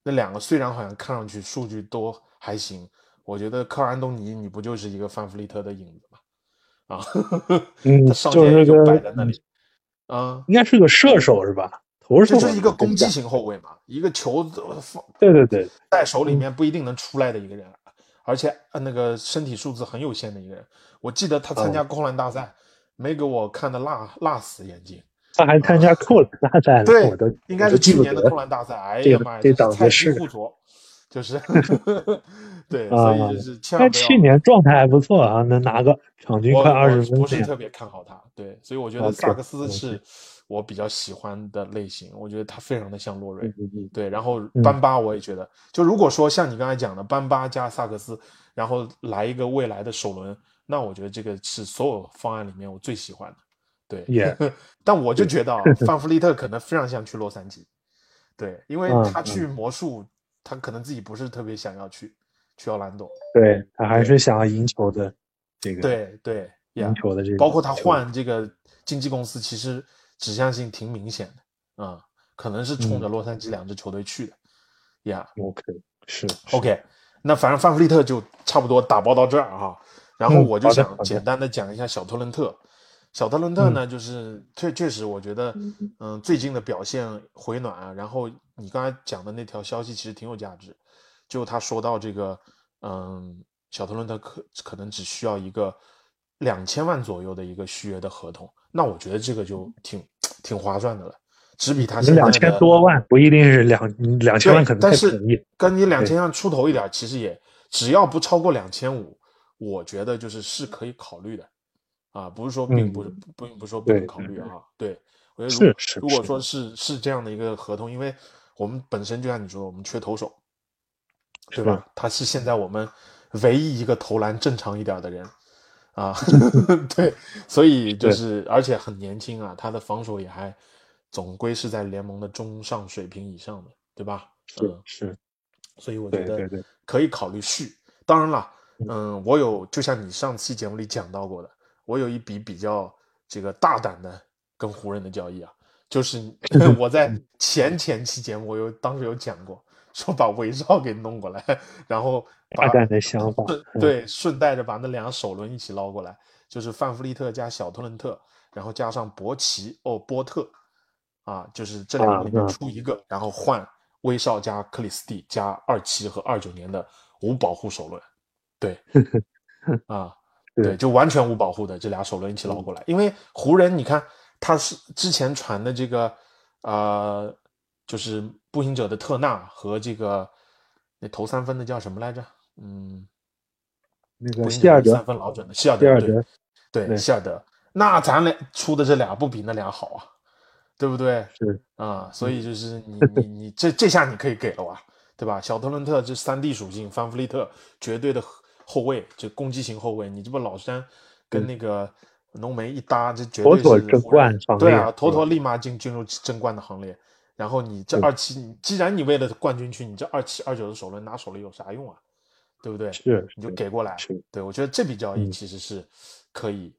那两个虽然好像看上去数据都还行，我觉得科尔安东尼你不就是一个范弗利特的影子吗？啊，嗯他上就是限就个摆在那里，啊，应该是个射手是吧？投手这就是一个攻击型。后卫嘛，一个球放对对对，在手里面不一定能出来的一个人，而且呃那个身体素质很有限的一个人。我记得他参加扣篮大赛，没给我看的辣辣死眼睛。他还参加扣篮大赛了，对我都应该是去年的扣篮大赛。哎呀妈呀，这档这是菜子是鸡互啄，就是 对，啊所以就是千他万不要。去年状态还不错啊，能拿个场均我快二十分。不是特别看好他，对，所以我觉得萨克斯嗯是我比较喜欢的类型，我觉得他非常的像洛瑞。对，然后班巴我也觉得，就如果说像你刚才讲的班巴加萨克斯，然后来一个未来的首轮，那我觉得这个是所有方案里面我最喜欢的。对 Yeah 但我就觉得啊，范弗利特可能非常想去洛杉矶，对，因为嗯他去魔术，他可能自己不是特别想要去去奥兰多。对他还是想要赢球的这个对对赢，球的这个，包括他换这个经纪公司，其实指向性挺明显的啊、可能是冲着嗯洛杉矶两支球队去的。呀、OK 是 OK，那反正范弗利特就差不多打包到这儿哈，然后嗯我就想简单的讲一下小托伦特。小特伦特呢，就是确确实，我觉得，嗯，最近的表现回暖啊。然后你刚才讲的那条消息其实挺有价值，就他说到这个，嗯，小特伦特可可能只需要一个两千万左右的一个续约的合同，那我觉得这个就挺挺划算的了，只比他现在两千多万不一定是两两千万，对可能但是。跟你两千万出头一点，其实也只要不超过两千五，我觉得就是是可以考虑的，啊，不是说并不是不并不是说不对能考虑啊，对，我觉得如是是如果说是是这样的一个合同，因为我们本身就像你说的，我们缺投手，对吧？他是现在我们唯一一个投篮正常一点的人。啊 对，所以就是，而且很年轻啊，他的防守也还总归是在联盟的中上水平以上的，对吧？是嗯，是，所以我觉得可以考虑续。当然了，嗯，我有就像你上期节目里讲到过的，我有一笔比较这个大胆的跟湖人的交易啊，就是 我在前前期节目我有当时有讲过，说把韦少给弄过来，然后把大胆的想法对，顺带着把那两个首轮一起捞过来，就是范弗利特加小特伦特，然后加上博奇哦波特，啊，就是这两个里面出一个，然后换威少加克里斯蒂加二七和二九年的无保护首轮，对，啊，是对，就完全无保护的这俩首轮一起捞过来，因为湖人你看他是之前传的这个呃，就是步行者的特纳和这个那投三分的叫什么来着？嗯，那个希尔德者三分老准的希尔德，对希尔德对对希尔德，那咱俩出的这俩不比那俩好啊，对不对？是啊，所以就是你你你这这下你可以给了啊，对吧？小特伦特这三 D 属性，范弗利特绝对的后卫，就攻击型后卫，你这不老詹跟那个浓眉一搭，这绝对是妥妥争冠行对啊，列妥妥立马进进入争冠的行列。然后你这对二七，你既然你为了冠军去，你这二七二九的首轮拿手了有啥用啊？对不对？是你就给过来。是对我觉得这笔交易嗯其实是可以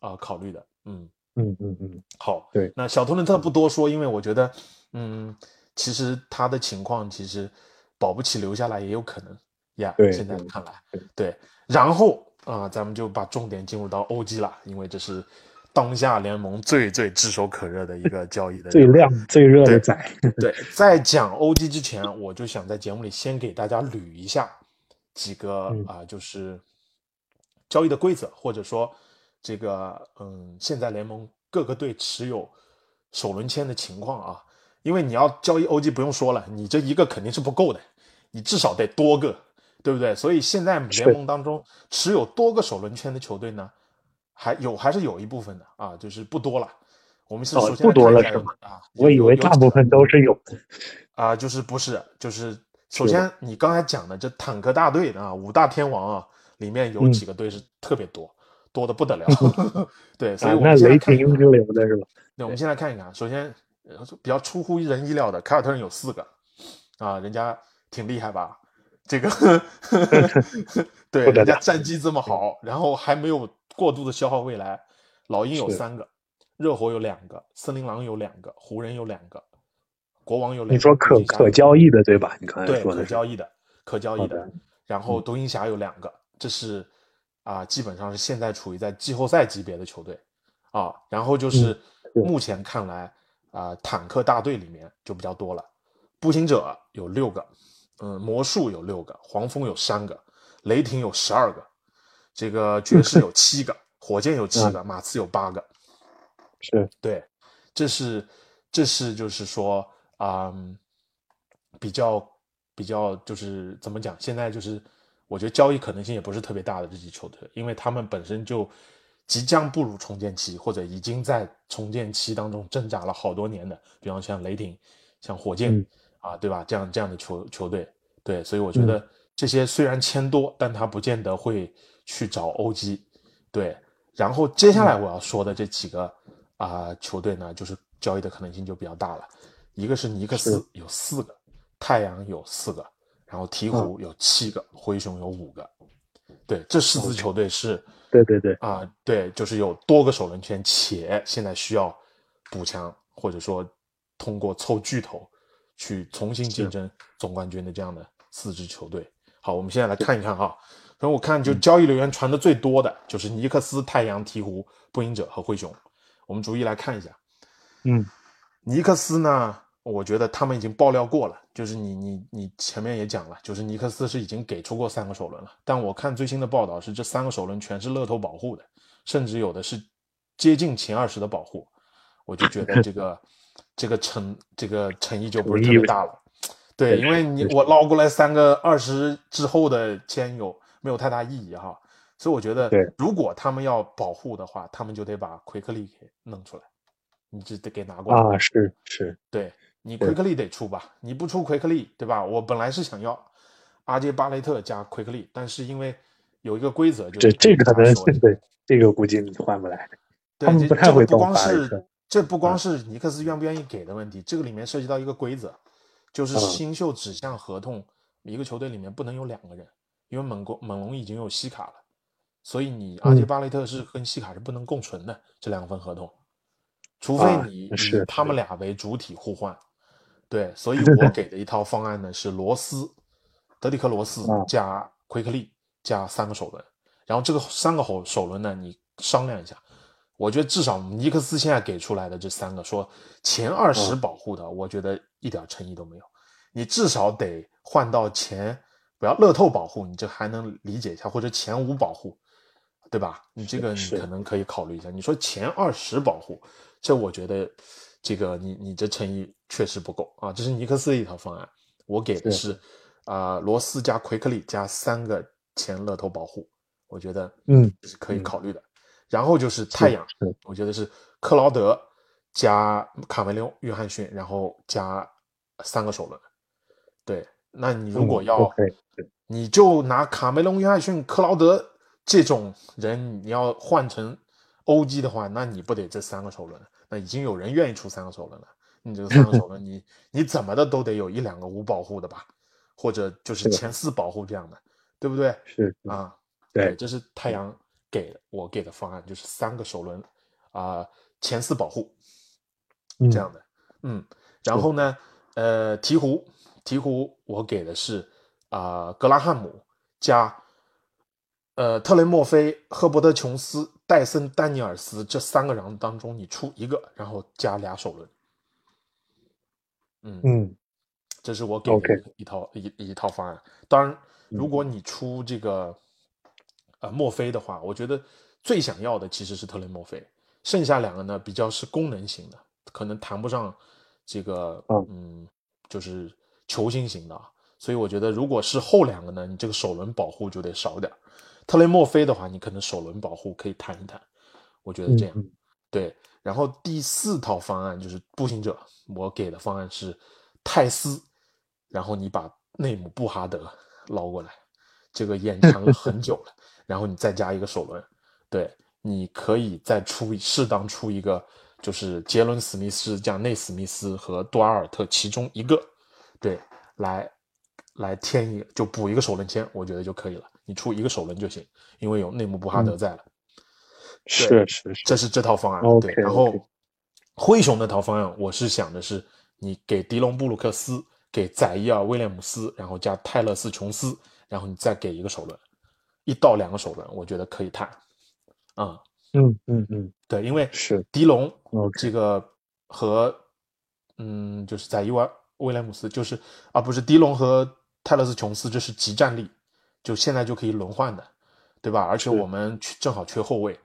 啊、考虑的。嗯。嗯嗯嗯好，对那小托伦特不多说，因为我觉得，嗯，其实他的情况其实保不齐留下来也有可能呀。对现在看来对，然后啊、咱们就把重点进入到 OG 了，因为这是当下联盟最最炙手可热的一个交易的最亮最热的对仔，对，在讲 OG 之前，我就想在节目里先给大家捋一下几个啊、嗯就是交易的规则，或者说这个嗯，现在联盟各个队持有首轮签的情况啊。因为你要交易 OG，不用说了，你这一个肯定是不够的，你至少得多个，对不对？所以现在联盟当中持有多个首轮签的球队呢，还有还是有一部分的啊，就是不多了。我们是哦首先不多了是吗啊，我以为大部分都是有的。啊、就是不是，就是首先你刚才讲的这坦克大队啊，五大天王啊，里面有嗯几个队是特别多，多的不得了。对，所以啊，我那们现在看一雷霆的是吧？对，我们先来看一看。首先，呃比较出乎人意料的，凯尔特人有四个啊，人家挺厉害吧？这个 对，不得了人家战绩这么好，然后还没有过度的消耗未来。老鹰有三个，热火有两个，森林狼有两个，湖人有两个，国王有两个。你说可可交易的对吧？你刚才对，可说的可交易的，可交易的的。然后独行侠有两个，这是啊，基本上是现在处于在季后赛级别的球队啊。然后就是目前看来啊，坦克大队里面就比较多了，步行者有六个，嗯，魔术有六个，黄蜂有三个，雷霆有十二个，这个 爵士有七个，火箭有七嗯个，马刺有八个。是对，这是这是就是说啊、嗯比较比较就是怎么讲？现在就是我觉得交易可能性也不是特别大的这支球队，因为他们本身就即将步入重建期，或者已经在重建期当中挣扎了好多年的，比方像雷霆、像火箭、嗯啊，对吧？这样这样的球球队，对，所以我觉得这些虽然签多，但他不见得会去找欧基，对。然后接下来我要说的这几个啊、球队呢，就是交易的可能性就比较大了。一个是尼克斯有四个，太阳有四个，然后鹈鹕有七个，灰熊有五个。对，这四支球队是对对对，啊、对，就是有多个首轮签，且现在需要补强，或者说通过凑巨头去重新竞争总冠军的这样的四支球队。好，我们现在来看一看哈。然后我看就交易留言传的最多的就是尼克斯、太阳、鹈鹕、步行者和灰熊。我们逐一来看一下。嗯尼克斯呢，我觉得他们已经爆料过了，就是你你你前面也讲了，就是尼克斯是已经给出过三个首轮了，但我看最新的报道是这三个首轮全是乐透保护的，甚至有的是接近前二十的保护，我就觉得这个这个诚这个诚意就不是特别大了。对，因为你我捞过来三个二十之后的签有没有太大意义哈，所以我觉得对如果他们要保护的话，他们就得把奎克利给弄出来，你就得给拿过来。啊，是是，对你奎克利得出吧，你不出奎克利，对吧？我本来是想要阿杰巴雷特加奎克利，但是因为有一个规则，就是这这个可能说对这个估计你换不来。对，他们不太会动这个不光是这不光是尼克斯愿不愿意给的问题，这个里面涉及到一个规则，就是嗯。新秀指向合同，一个球队里面不能有两个人，因为猛攻猛龙已经有西卡了，所以你阿杰嗯。巴雷特是跟西卡是不能共存的这两份合同，除非啊你、是以他们俩为主体互换。对，所以 我给的一套方案呢是罗斯、德里克罗斯啊加奎克利加三个首轮，然后这个三个首首轮呢，你商量一下。我觉得至少尼克斯现在给出来的这三个，说前二十嗯保护的，我觉得一点诚意都没有。你至少得换到前，不要乐透保护，你这还能理解一下，或者前五保护，对吧？你这个你可能可以考虑一下。你说前二十保护，这我觉得这个你你这诚意确实不够啊。这是尼克斯的一套方案，我给的是是啊、罗斯加奎克利加三个前乐透保护，我觉得嗯是可以嗯考虑的。然后就是太阳，我觉得是克劳德加卡梅隆、约翰逊，然后加三个首轮。对，那你如果嗯要你就拿卡梅隆、约翰逊、克劳德这种人，你要换成欧 G 的话，那你不得这三个首轮？那已经有人愿意出三个首轮了，你这个三个首轮，你你怎么的都得有一两个无保护的吧，或者就是前四保护这样的，对不对？是啊，对这是太阳给的，我给的方案就是三个首轮啊、前四保护嗯这样的，嗯，然后呢，呃，鹈鹕，鹈鹕我给的是啊、格拉汉姆加呃特雷莫菲、赫伯特琼斯、戴森丹尼尔斯这三个人当中你出一个，然后加俩首轮，嗯嗯这是我给的一一套一一套方案。当然，嗯。如果你出这个呃墨菲的话，我觉得最想要的其实是特雷墨菲，剩下两个呢比较是功能型的，可能谈不上这个嗯嗯就是球星型的啊。所以我觉得，如果是后两个呢，你这个首轮保护就得少点儿。特雷墨菲的话，你可能首轮保护可以谈一谈，我觉得这样。嗯对，然后第四套方案就是步行者，我给的方案是泰斯，然后你把内姆布哈德捞过来，这个延长了很久了，然后你再加一个首轮，对，你可以再出适当出一个，就是杰伦史密斯加内史密斯和多阿尔特其中一个，对，来来添一个就补一个首轮签，我觉得就可以了，你出一个首轮就行，因为有内姆布哈德在了。是是是，这是这套方案。对，然后灰熊那套方案，我是想的是你给迪隆布鲁克斯，给宰伊尔威廉姆斯，然后加泰勒斯琼斯，然后你再给一个首轮，一到两个首轮，我觉得可以谈。啊、嗯嗯嗯对，因为是迪龙这个和嗯，就是在伊万威廉姆斯，就是啊，不是迪龙和泰勒斯琼斯，这是集战力，就现在就可以轮换的，对吧？而且我们缺正好缺后卫，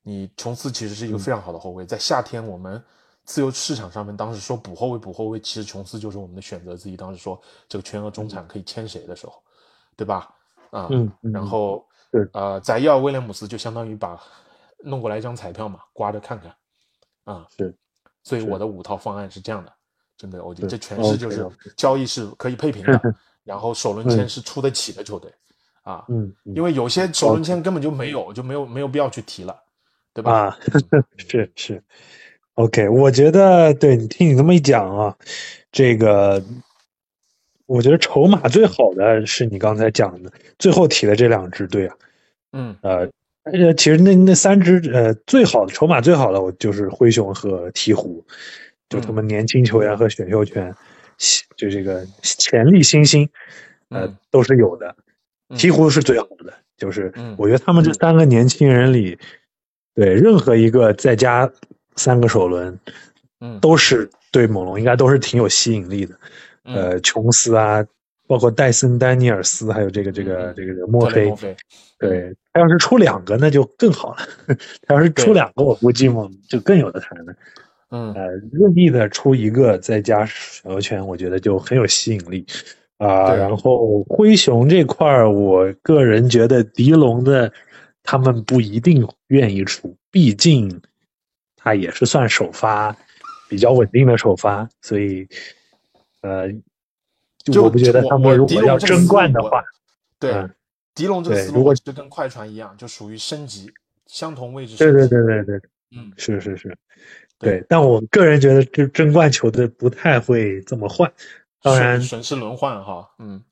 你琼斯其实是一个嗯非常好的后卫，在夏天我们自由市场上面当时说补后卫补后卫，其实琼斯就是我们的选择之一。当时说这个全额中产可以签谁的时候，对吧？啊，嗯嗯然后对呃，宰要威廉姆斯就相当于把弄过来一张彩票嘛，刮着看看啊。是，所以我的五套方案是这样的，针对欧 g 是这全是就是交易是可以配平的，然后首轮签是出得起的球队啊。嗯，嗯因为有些首轮签根本就没有，就没有没有必要去提了，对吧？啊，是是，OK，我觉得对你听你这么一讲啊，这个我觉得筹码最好的是你刚才讲的最后提的这两支队啊，嗯呃，呃，其实那那三支呃最好的筹码最好的，我就是灰熊和鹈鹕，就他们年轻球员和选秀权，就这个潜力新星，呃嗯都是有的。嗯鹈鹕是最好的，就是嗯我觉得他们这三个年轻人里，对任何一个再加三个首轮，嗯都是对猛龙应该都是挺有吸引力的。嗯呃，琼斯啊，包括戴森、丹尼尔斯，还有这个这个嗯这个这个墨菲对他要是出两个那就更好了。他要是出两个，我估计猛就更有的谈了。嗯呃，任意的出一个再加选秀权，我觉得就很有吸引力啊、对然后灰熊这块儿，我个人觉得迪龙的他们不一定愿意出，毕竟他也是算首发比较稳定的首发，所以呃，就我不觉得他们如果要争冠的话，对嗯，迪龙这个思路如果就跟快船一样，就属于升级，相同位置对对。对对对，嗯，是是是，对对，但我个人觉得就争冠球队不太会这么换，当然，损失轮换哈，嗯，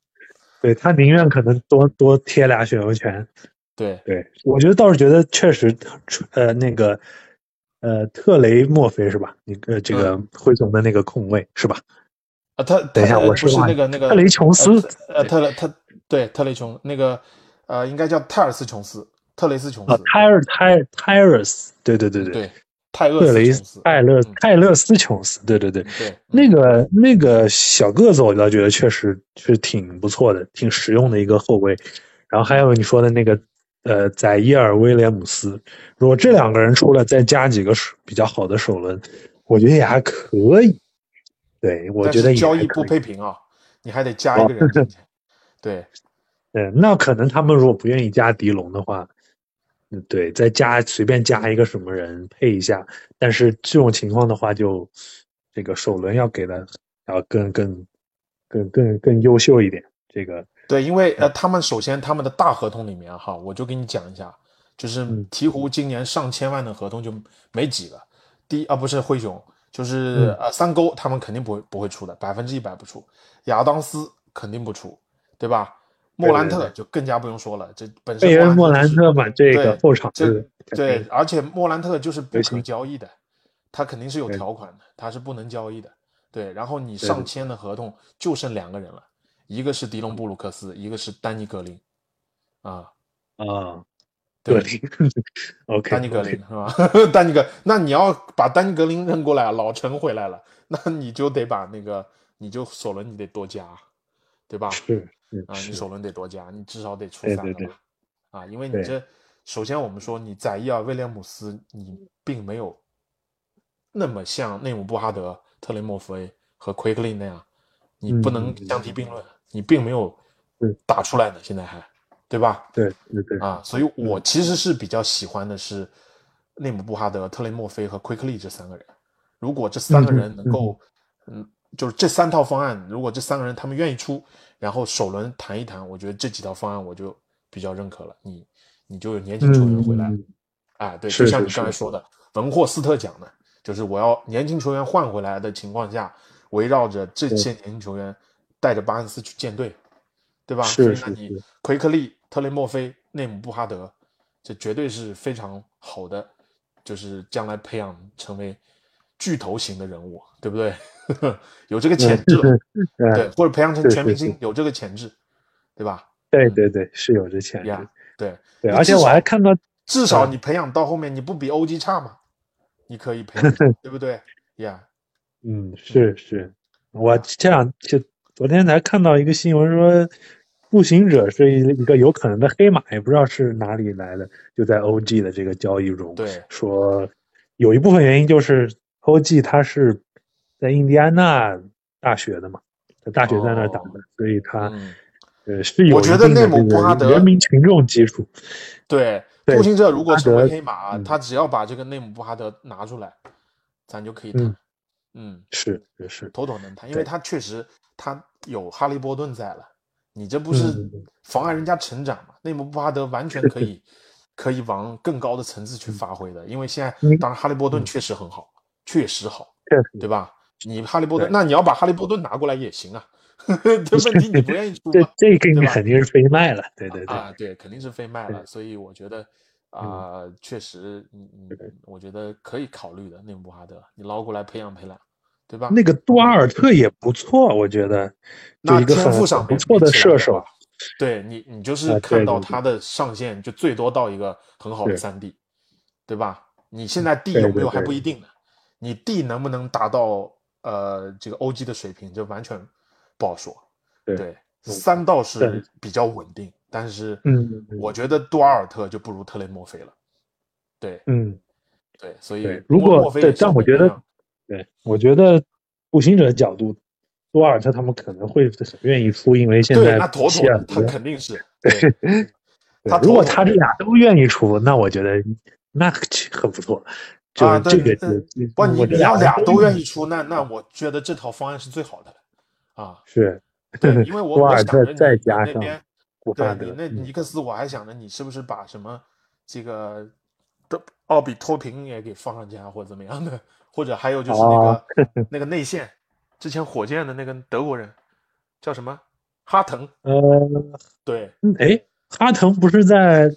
对他宁愿可能多多贴俩选秀权。对，对我觉得倒是觉得确实，呃，那个呃特雷莫菲是吧？你呃这个灰熊的那个控卫是吧？啊，特等一下特不是说那个那个特雷琼斯呃呃特雷特对特雷琼那个呃应该叫泰尔斯琼斯，特雷斯琼啊斯，，泰尔泰泰尔斯，对对对对，泰勒雷斯泰勒嗯泰勒斯琼斯，对对对，对，那个那个小个子，我倒觉得确实是挺不错的，挺实用的一个后卫。然后还有你说的那个呃，宰伊尔威廉姆斯，如果这两个人出来，再加几个手比较好的首轮，我觉得也还可以。对，我觉得交易不。配平啊，你还得加一个人进去，对，对，那可能他们如果不愿意加迪龙的话，嗯，对，再加随便加一个什么人配一下。但是这种情况的话就，这个首轮要给的要更更更更更优秀一点。这个对，因为呃，他们首先他们的大合同里面哈，我就给你讲一下，就是嗯鹈鹕今年上千万的合同就没几个，第一啊不是灰熊，就是、嗯。呃三勾他们肯定不会不会出的，百分之一百不出，亚当斯肯定不出，对吧？莫兰对对特就更加不用说了，这本身莫莫兰特就是兰特嘛，这个后场是肯对，而且莫兰特就是不可交易的，他肯定是有条款的，他是不能交易的。对，然后你对对上签的合同就剩两个人了，一个是迪隆布鲁克斯，一个是丹尼格林，啊，啊，对格林，OK，丹尼格林是吧？丹尼格，那你要把丹尼格林扔过来，老陈回来了，那你就得把那个，你就首轮你得多加，对吧？是是啊，你是首轮得多加，你至少得出对对对三个吧？啊，因为你这首先我们说你宰伊尔威廉姆斯，你并没有那么像内姆布哈德、特雷莫菲和奎克利那样，你不能相提并论，你并没有打出来呢，现在还对吧？对对对啊，所以我其实是比较喜欢的是内姆布哈德、特雷莫菲和奎克利这三个人。如果这三个人能够，嗯，就是这三套方案，如果这三个人他们愿意出，然后首轮谈一谈，我觉得这几套方案我就比较认可了。你你就有年轻球员回来，嗯哎，对，就像你刚才说的，文霍斯特讲的，就是我要年轻球员换回来的情况下，围绕着这些年轻球员，带着巴恩斯去建队，对吧？是是所以那你是奎克利、特雷莫菲、内姆布哈德，这绝对是非常好的，就是将来培养成为巨头型的人物，对不对？有这个潜质，嗯对，或者培养成全明星，有这个潜质，对吧？对对对，是有这潜质呀，，对对，而且我还看到至少嗯你培养到后面，你不比欧基差嘛？你可以培养，对不对？呀，嗯，是是，我这样就昨天才看到一个新闻说，步行者是一一个有可能的黑马，也不知道是哪里来的，就在 OG 的这个交易中，对说有一部分原因就是 OG 他是在印第安纳大学的嘛，在大学在那儿打的，哦所以他嗯，呃是有我觉得内姆一定的人民群众基础，对，对步行者如果成为黑马，嗯他只要把这个内姆布哈德拿出来，咱就可以谈嗯。嗯，是是是，妥妥能谈，因为对他确实他有哈利波顿在了，你这不是嗯妨碍人家成长吗？内姆布哈德完全可以可以往更高的层次去发挥的，因为现在嗯当然哈利波顿确实很好，确实好，确实对吧？你哈利波顿，那你要把哈利波顿拿过来也行啊，这 问题你不愿意出这吗？这个肯定是非卖了，对对对，啊，对，肯定是非卖了，所以我觉得啊、确实，嗯嗯，我觉得可以考虑的内姆布哈德，你捞过来培养培养，对吧？那个杜阿尔特也不错，我觉得，那天赋上不错的射手，对你，你就是啊看到他的上限就最多到一个很好的对三 D，对吧？你现在 D 有没有还不一定呢，你 D 能不能达到呃这个 OG 的水平，这完全不好说。对三倒是比较稳定，但是嗯嗯我觉得杜阿尔特就不如特雷莫菲了。对嗯，对，所以，如果对但我觉得对，我觉得步行者的角度，多瓦尔特他们可能会很愿意出，因为现对，在那妥妥的，他肯定是对。对他如果他这俩都愿意出，那我觉得那很不错。就啊，是这个，不，你我这你要俩都愿意意出，那那我觉得这套方案是最好的了啊。是，对，因为我多我瓦尔特想着你你再加上那边，对你，那嗯尼克斯，我还想着你是不是把什么这个的奥比托平也给放上去啊，或者怎么样的，或者还有就是那哦个 那个内线，之前火箭的那个德国人叫什么哈腾，呃，对嗯哎，哈腾不是在？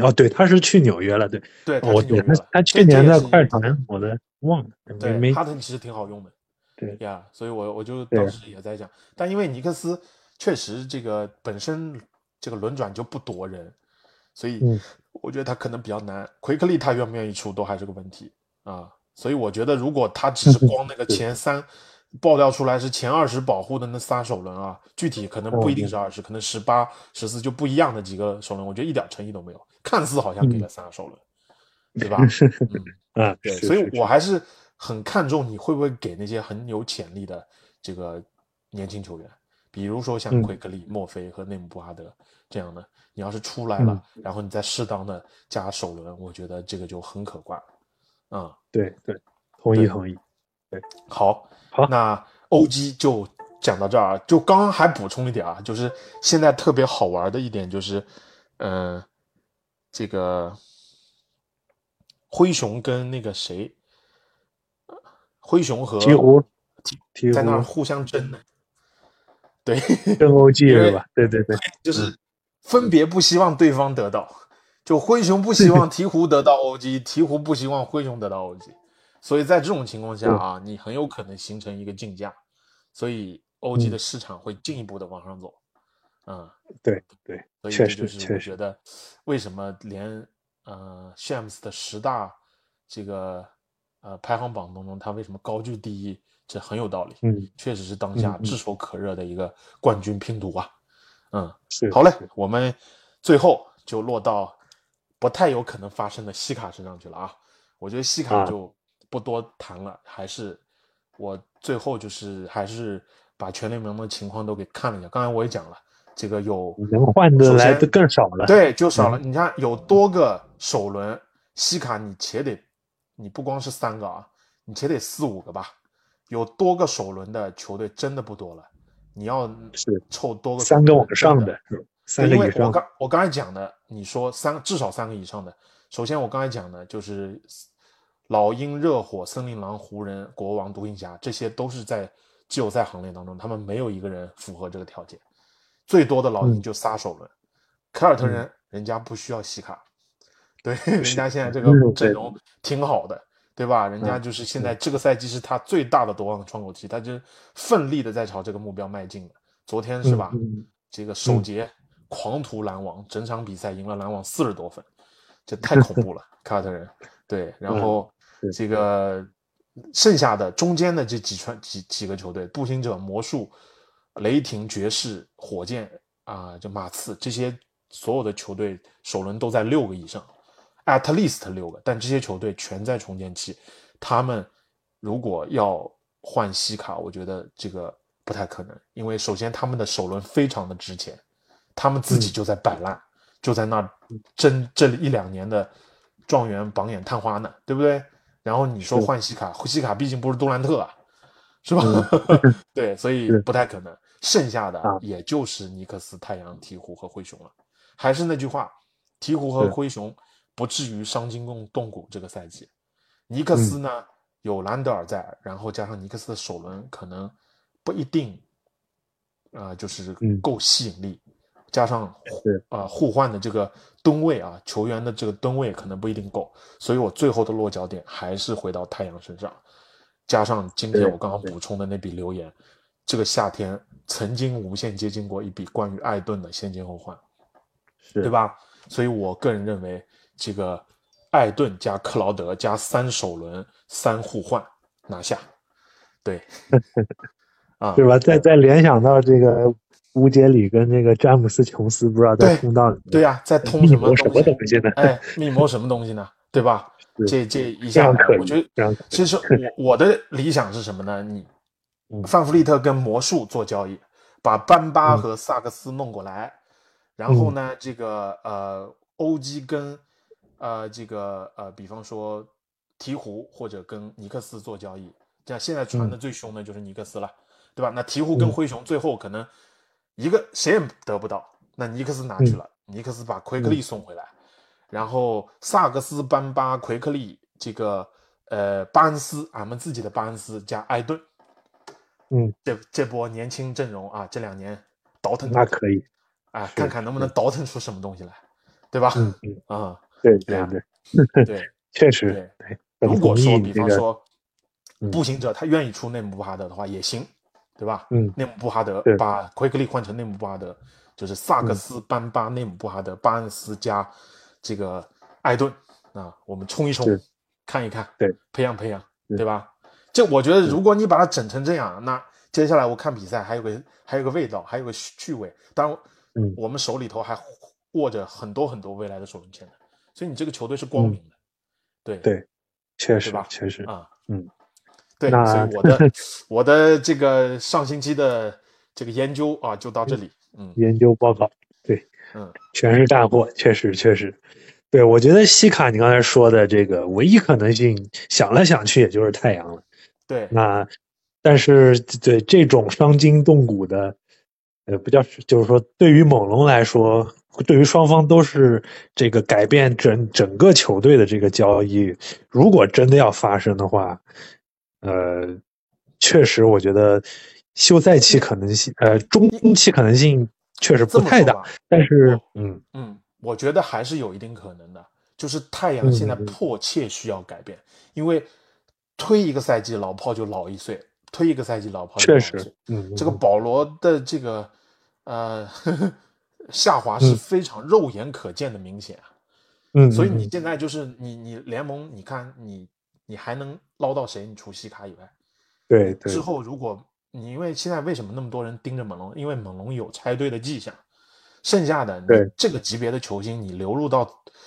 哦，对，他是去纽约了，对，对，我对他去年在快船，我的忘了，没对，没哈腾其实挺好用的。对呀所以我我就当时也在讲，但因为尼克斯确实这个本身这个轮转就不夺人，所以嗯我觉得他可能比较难。奎克利他愿不愿意出都还是个问题啊。所以我觉得如果他只是光那个前三爆料出来是前二十保护的那仨首轮啊，具体可能不一定是二十、可能十八、十四就不一样的几个首轮，我觉得一点诚意都没有，看似好像给了仨首轮，对吧？嗯。啊，对，所以我还是很看重你会不会给那些很有潜力的这个年轻球员，比如说像嗯奎克利、墨菲和内姆布哈德这样的，你要是出来了，嗯然后你再适当的加首轮，我觉得这个就很可观。啊、对对，同意同意，对好，好那 OG 就讲到这儿，就刚刚还补充一点啊，就是现在特别好玩的一点就是，嗯、这个灰熊跟那个谁，灰熊和鹈鹕鹈在那互相争呢。对，争 OG 是吧？对对对，就是分别不希望对方得到，就灰熊不希望鹈鹕得到 OG，鹈鹕不希望灰熊得到 OG，所以在这种情况下啊，你很有可能形成一个竞价，所以 OG 嗯的市场会进一步的往上走，嗯，对对，所以确这就是实确实。我觉得为什么连呃 Shams 的十大这个呃排行榜当中，他为什么高居第一，这很有道理，嗯，确实是当下炙手可热的一个冠军拼图啊，嗯。是。好嘞，我们最后就落到不太有可能发生的西卡身上去了啊。我觉得西卡啊就不多谈了，还是我最后就是还是把全联盟的情况都给看了一下。刚才我也讲了，这个有能换的来的更少了，对，就少了。嗯你看有多个首轮西卡，你且得，你不光是三个啊，你且得四五个吧。有多个首轮的球队真的不多了，你要是凑多个三个往上的，三对因为我个以上，刚我刚才讲的，你说三至少三个以上的，首先我刚才讲的就是老鹰、热火、森林狼、湖人、国王、独行侠，这些都是在季后赛行列当中，他们没有一个人符合这个条件。最多的老鹰嗯就仨首轮，凯尔特人人家不需要西卡，对，人家现在这个阵容挺好的，对吧？人家嗯就是现在这个赛季是他最大的夺冠窗口期，他就奋力的在朝这个目标迈进了。昨天是吧？这个首节狂屠篮网，整场比赛赢了篮网四十多分，这太恐怖了，凯尔特人。对，然后这个剩下的中间的这几串几几个球队，步行者、魔术、雷霆、爵士、火箭啊，就马刺这些所有的球队首轮都在六个以上，at least 六个，但这些球队全在重建期，他们如果要换西卡，我觉得这个不太可能，因为首先他们的首轮非常的值钱，他们自己就在摆烂，就在那争这一两年的状元榜眼探花呢，对不对？然后你说换西卡，西卡毕竟不是杜兰特啊，是吧？对，所以不太可能。剩下的也就是尼克斯、太阳、鹈鹕和灰熊了。还是那句话，鹈鹕和灰熊不至于伤筋动动骨这个赛季。尼克斯呢，有兰德尔在，然后加上尼克斯的首轮可能不一定，啊，就是够吸引力。加上啊互换的这个吨位啊，球员的这个吨位可能不一定够，所以我最后的落脚点还是回到太阳身上。加上今天我刚刚补充的那笔留言，这个夏天曾经无限接近过一笔关于艾顿的先金后换，对吧？所以我个人认为，这个艾顿加克劳德加三首轮三互换拿下，对，啊，对吧？再再联想到这个乌杰里跟那个詹姆斯琼斯，不知道在通道里，对呀，在通什么什么东西呢？哎，密谋什么东西呢？对吧？这这一下，我觉得其实我我的理想是什么呢？你 范弗利特跟魔术做交易，把班巴和萨克斯弄过来，然后呢，这个呃欧基跟呃这个呃，比方说鹈鹕或者跟尼克斯做交易，这样现在传的最凶的就是尼克斯了，对吧？那鹈鹕跟灰熊最后可能一个谁也得不到，那尼克斯拿去了，尼克斯把奎克利送回来。然后萨克斯、班巴、奎克利，这个呃巴恩斯，俺们自己的巴恩斯加艾顿，嗯，这这波年轻阵容啊，这两年倒腾那可以，啊，看看能不能倒腾出什么东西来，对吧？嗯嗯。啊，对对对。对，确实对。如果说比方说步行者他愿意出内姆巴哈德的话也行，对吧？嗯，内姆布哈德把奎克利换成内姆布哈德，就是萨克斯、班巴、内姆布哈德、巴恩斯加。这个艾顿啊，我们冲一冲，看一看，对，培养培养，对吧？这我觉得，如果你把它整成这样，那接下来我看比赛还有个还有个味道，还有个趣味。当然，嗯，我们手里头还握着很多很多未来的首轮签的，所以你这个球队是光明的，对。对，确实吧？确实。啊，嗯，对。所以我的 我的这个上星期的这个研究啊，就到这里。嗯，研究报告，对，嗯，全是大货，确实确实。对，我觉得西卡你刚才说的这个唯一可能性，想来想去也就是太阳了。对，那但是对这种伤筋动骨的，呃，不叫就是说，对于猛龙来说，对于双方都是这个改变整整个球队的这个交易，如果真的要发生的话，呃，确实我觉得休赛期可能性，呃，中期可能性确实不太大。但是，嗯嗯。我觉得还是有一定可能的，就是太阳现在迫切需要改变，因为推一个赛季老炮就老一岁，推一个赛季老炮确实，嗯，这个保罗的这个呃 下滑是非常肉眼可见的明显啊，嗯，所以你现在就是你你联盟，你看你你还能捞到谁？你除西卡以外，对，之后如果你因为现在为什么那么多人盯着猛龙？因为猛龙有拆队的迹象。剩下的对这个级别的球星，你流入到，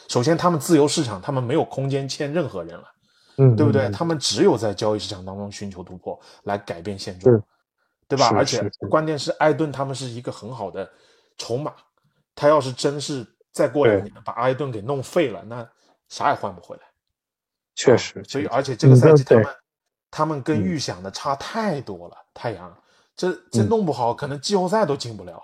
首先他们自由市场，他们没有空间签任何人了，嗯，对不对？他们只有在交易市场当中寻求突破，来改变现状，对吧？而且关键是艾顿他们是一个很好的筹码，他要是真是再过两年把艾顿给弄废了，那啥也换不回来。确实，所以而且这个赛季他们他们跟预想的差太多了，太阳这这弄不好可能季后赛都进不了。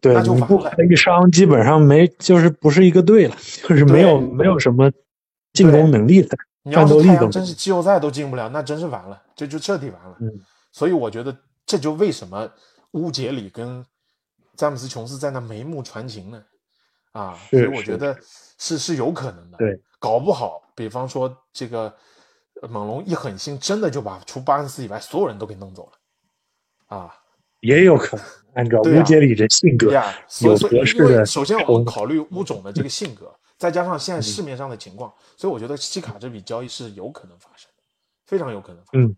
对，你不一伤，基本上没，就是不是一个队了，就是没有没有什么进攻能力的，战斗力都真是季后赛都进不了，那真是完了，这就彻底完了。嗯，所以我觉得这就为什么乌杰里跟詹姆斯琼斯在那眉目传情呢？啊，所以我觉得是是有可能的。对，搞不好，比方说这个猛龙一狠心，真的就把除巴恩斯以外所有人都给弄走了，啊。也有可能，按照乌杰里的性格，有合适的。首先，我们考虑乌总的这个性格，再加上现在市面上的情况，所以我觉得西卡这笔交易是有可能发生的，非常有可能。嗯，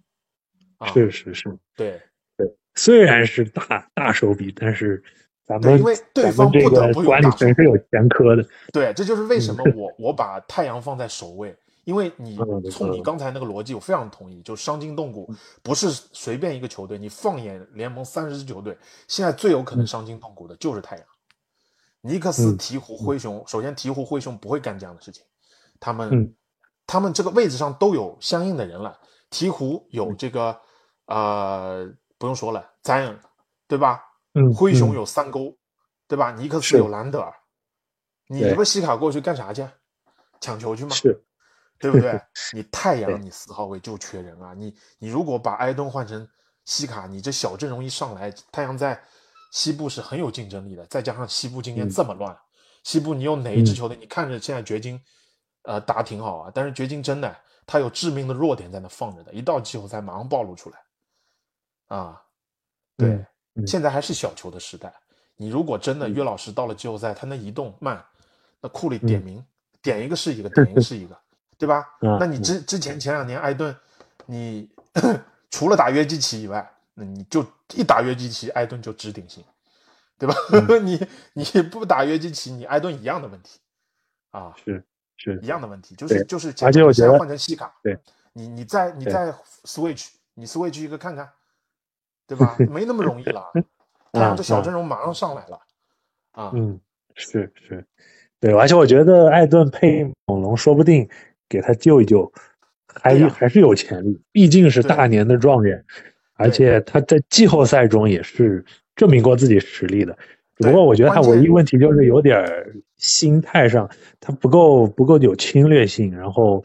确实是，对对，虽然是大大手笔，但是咱们因为对方不得不管理层是有前科的。对，这就是为什么我我把太阳放在首位。因为你从你刚才那个逻辑，我非常同意，就伤筋动骨不是随便一个球队。你放眼联盟三十支球队，现在最有可能伤筋动骨的就是太阳，尼克斯、嗯鹈鹕、灰熊，首先鹈鹕、灰熊不会干这样的事情，他们、嗯他们这个位置上都有相应的人了。鹈鹕有这个呃不用说了，Zion，对吧？嗯，灰熊嗯有三勾，对吧？尼克斯有兰德尔，你对这个西卡过去干啥去？抢球去吗？是对不对？你太阳你四号位就缺人啊！你你如果把埃登换成西卡，你这小阵容一上来，太阳在西部是很有竞争力的。再加上西部今年嗯这么乱，西部你有哪一支嗯球队？你看着现在掘金，呃，打挺好啊，但是掘金真的他有致命的弱点在那放着的，一到季后赛马上暴露出来。啊，对，现在还是小球的时代。你如果真的嗯约老师到了季后赛，他那移动慢，那库里点嗯名、点一个是一个，点一个是一个，对吧？嗯那你之之前前两年艾顿，你 除了打约基奇以外，那你就一打约基奇，艾顿就直顶薪，对吧？嗯 你你不打约基奇，你艾顿一样的问题啊，是是一样的问题，就是就是，而且我觉得换成西卡，对，你你再你再 switch，你 switch 一个看看，对吧？没那么容易了，太阳这小阵容马上上来了啊，嗯，是是，对，而且我觉得艾顿配猛龙，说不定给他救一救，还、还是有潜力，毕竟是大年的状元，而且他在季后赛中也是证明过自己实力的。只不过我觉得他唯一问题就是有点儿心态上，他不够不够有侵略性，然后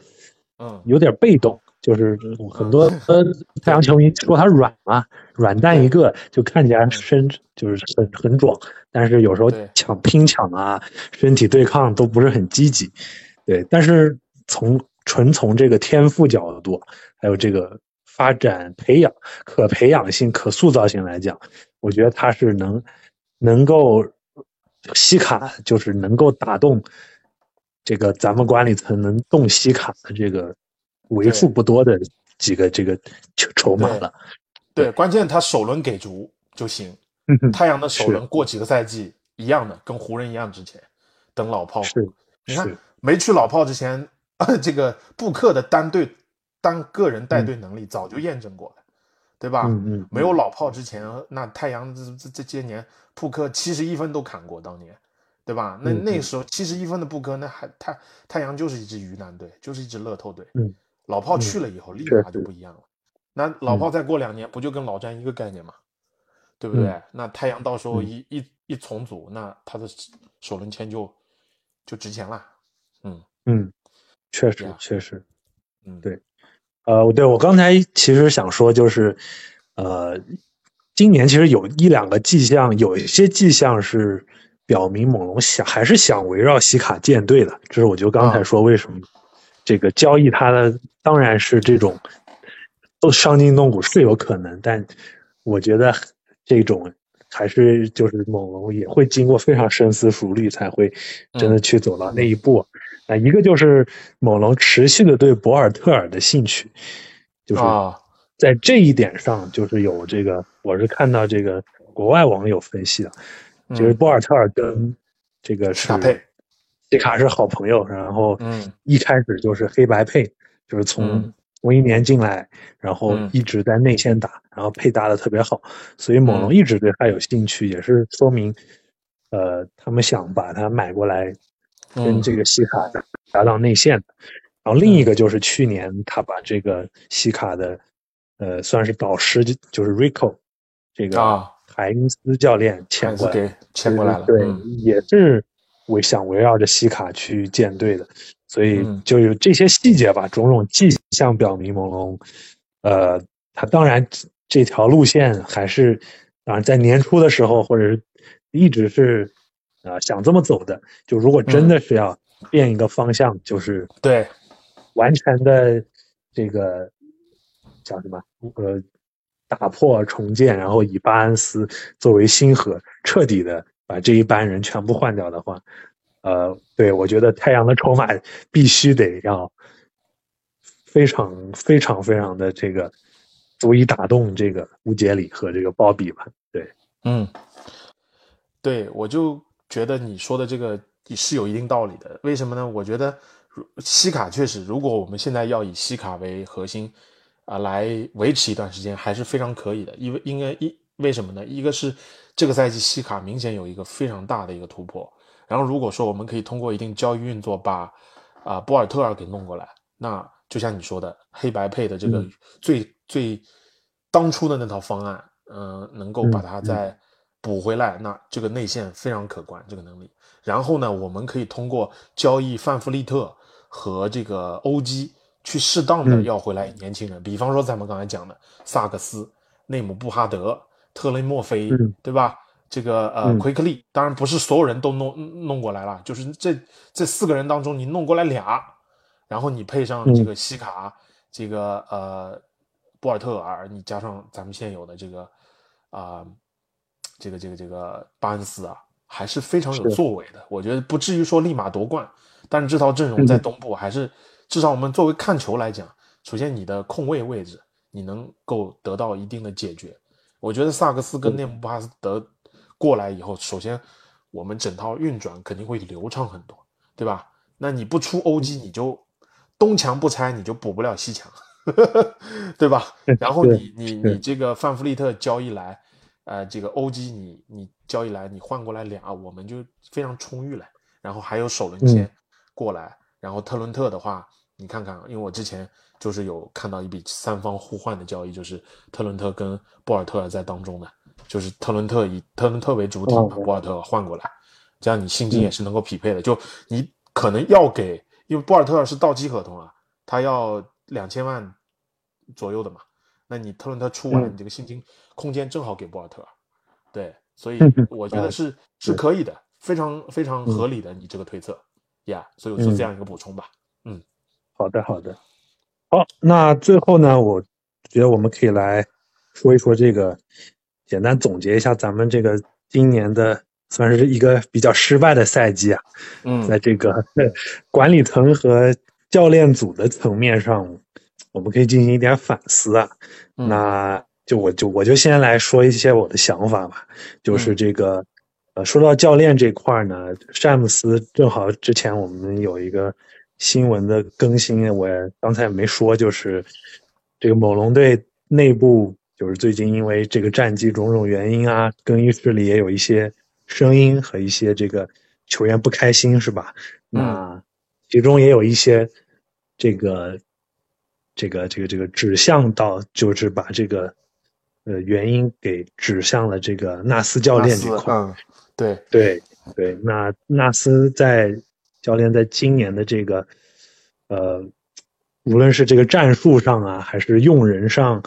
嗯，有点被动，就是很多呃太阳球迷说他软嘛，软蛋一个，就看起来身就是很很壮，但是有时候抢拼抢啊，身体对抗都不是很积极。对，但是从纯从这个天赋角度，还有这个发展培养可培养性、可塑造性来讲，我觉得他是能能够西卡就是能够打动这个咱们管理层能动西卡的这个为数不多的几个这个筹筹码了。对，关键他首轮给足就行。太阳的首轮过几个赛季一样的，跟湖人一样，值钱等老炮。是你看没去老炮之前，这个布克的单队单个人带队能力早就验证过了，对吧？嗯嗯没有老炮之前，那太阳这这这些年，布克七十一分都砍过，当年，对吧？那那时候七十一分的布克，那还太太阳就是一支鱼腩队，就是一支乐透队。嗯，老炮嗯去了以后，立马就不一样了。那老嗯炮再过两年，不就跟老詹一个概念吗？对不对？嗯那太阳到时候嗯一、一一重组，那他的首轮签就就值钱了。嗯嗯，确实确实。嗯，对呃，对我刚才其实想说，就是呃，今年其实有一两个迹象，有一些迹象是表明猛龙想还是想围绕西卡建队的。这是我就刚才啊说为什么这个交易它的当然是这种都伤筋动骨是有可能，但我觉得这种还是就是猛龙也会经过非常深思熟虑才会真的嗯去走到那一步。那一个就是猛龙持续的对博尔特尔的兴趣，就是啊，在这一点上，就是有这个，我是看到这个国外网友分析的，嗯就是博尔特尔跟这个是卡佩，西卡是好朋友，然后嗯。一开始就是黑白配，就是从嗯。同一年进来，然后嗯。一直在内线打，然后配搭的特别好，所以猛龙嗯。一直对他有兴趣，也是说明，呃，他们想把他买过来，跟嗯。这个西卡搭搭档内线。的。然后另一个就是去年他把这个西卡的，呃，算是导师，就是 Rico 这个啊。海因斯教练签过来，签过来了。对，嗯。也是围想围绕着西卡去建队的，所以嗯。就有这些细节吧，种种迹象表明猛龙，呃，他当然这条路线还是，当然在年初的时候或者是一直是，呃，想这么走的。就如果真的是要变一个方向，就是对，完全的这个叫什么呃，打破重建，然后以巴恩斯作为新核，彻底的把这一班人全部换掉的话，呃，对我觉得太阳的筹码必须得要非常非常非常的这个足以打动这个乌杰里和这个鲍比吧。对，嗯，对，我就觉得你说的这个是有一定道理的。为什么呢？我觉得西卡确实，如果我们现在要以西卡为核心啊、来维持一段时间，还是非常可以的。因为应该一为什么呢？一个是这个赛季西卡明显有一个非常大的一个突破，然后如果说我们可以通过一定交易运作把啊博尔特尔给弄过来，那就像你说的黑白配的这个最最当初的那套方案，嗯、能够把它再补回来，那这个内线非常可观，这个能力。然后呢，我们可以通过交易范弗利特和这个欧基去适当的要回来年轻人，比方说咱们刚才讲的萨克斯、内姆布哈德、特雷莫菲，嗯对吧？这个呃嗯奎克利，当然不是所有人都弄弄过来了，就是这这四个人当中你弄过来俩，然后你配上这个西卡，这个呃博尔特尔，你加上咱们现有的这个啊、这个这个这个巴恩斯啊，还是非常有作为的。我觉得不至于说立马夺冠，但是这套阵容在嗯东部还是至少我们作为看球来讲，首先你的控卫位置你能够得到一定的解决。我觉得萨克斯跟内姆巴斯德过来以后，首先我们整套运转肯定会流畅很多，对吧？那你不出欧基，你就东墙不拆，你就补不了西墙，对吧？然后你你你这个范弗利特交易来，呃，这个欧基你你交易来，你换过来俩，我们就非常充裕了。然后还有首轮签过来，然后特伦特的话，你看看，因为我之前就是有看到一笔三方互换的交易，就是特伦特跟博尔特尔在当中的，就是特伦特以特伦特为主体把哦博尔特换过来，这样你薪金也是能够匹配的。就你可能要给，因为博尔特尔是到期合同啊，他要两千万左右的嘛，那你特伦特出完，嗯。你这个薪金空间正好给博尔特尔，对，所以嗯我觉得是是可以的，非常非常合理的，你这个推测呀，所以我做这样一个补充吧。嗯。好的，好的，好，那最后呢，我觉得我们可以来说一说这个，简单总结一下咱们这个今年的算是一个比较失败的赛季啊，嗯 在这个 管理层和教练组的层面上，我们可以进行一点反思啊。嗯那就我就我就先来说一些我的想法吧，就是嗯这个，呃，说到教练这块儿呢，詹姆斯正好之前我们有一个新闻的更新，我也刚才也没说，就是这个猛龙队内部就是最近因为这个战绩种种原因啊，更衣室里也有一些声音和一些这个球员不开心，是吧？那其中也有一些这个这个这个这个指向到，就是把这个呃原因给指向了这个纳斯教练这块。嗯，对，对对，那纳斯在教练在今年的这个呃，无论是这个战术上啊，还是用人上，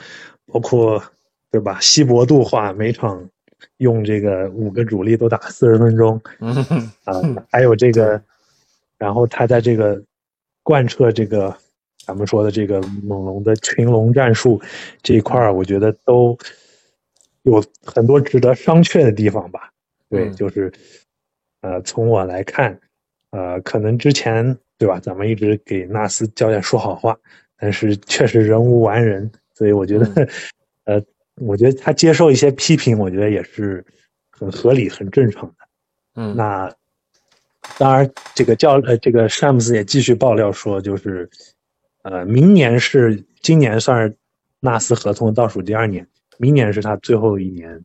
包括对吧，稀薄度化，每场用这个五个主力都打四十分钟嗯。啊、还有这个，然后他在这个贯彻这个咱们说的这个猛龙的群龙战术这一块儿，我觉得都有很多值得商榷的地方吧。对，嗯。就是呃，从我来看，呃，可能之前对吧，咱们一直给纳斯教练说好话，但是确实人无完人，所以我觉得，呃，我觉得他接受一些批评，我觉得也是很合理、很正常的。嗯，那当然，这个教呃，这个詹姆斯也继续爆料说，就是呃，明年是今年算是纳斯合同倒数第二年，明年是他最后一年，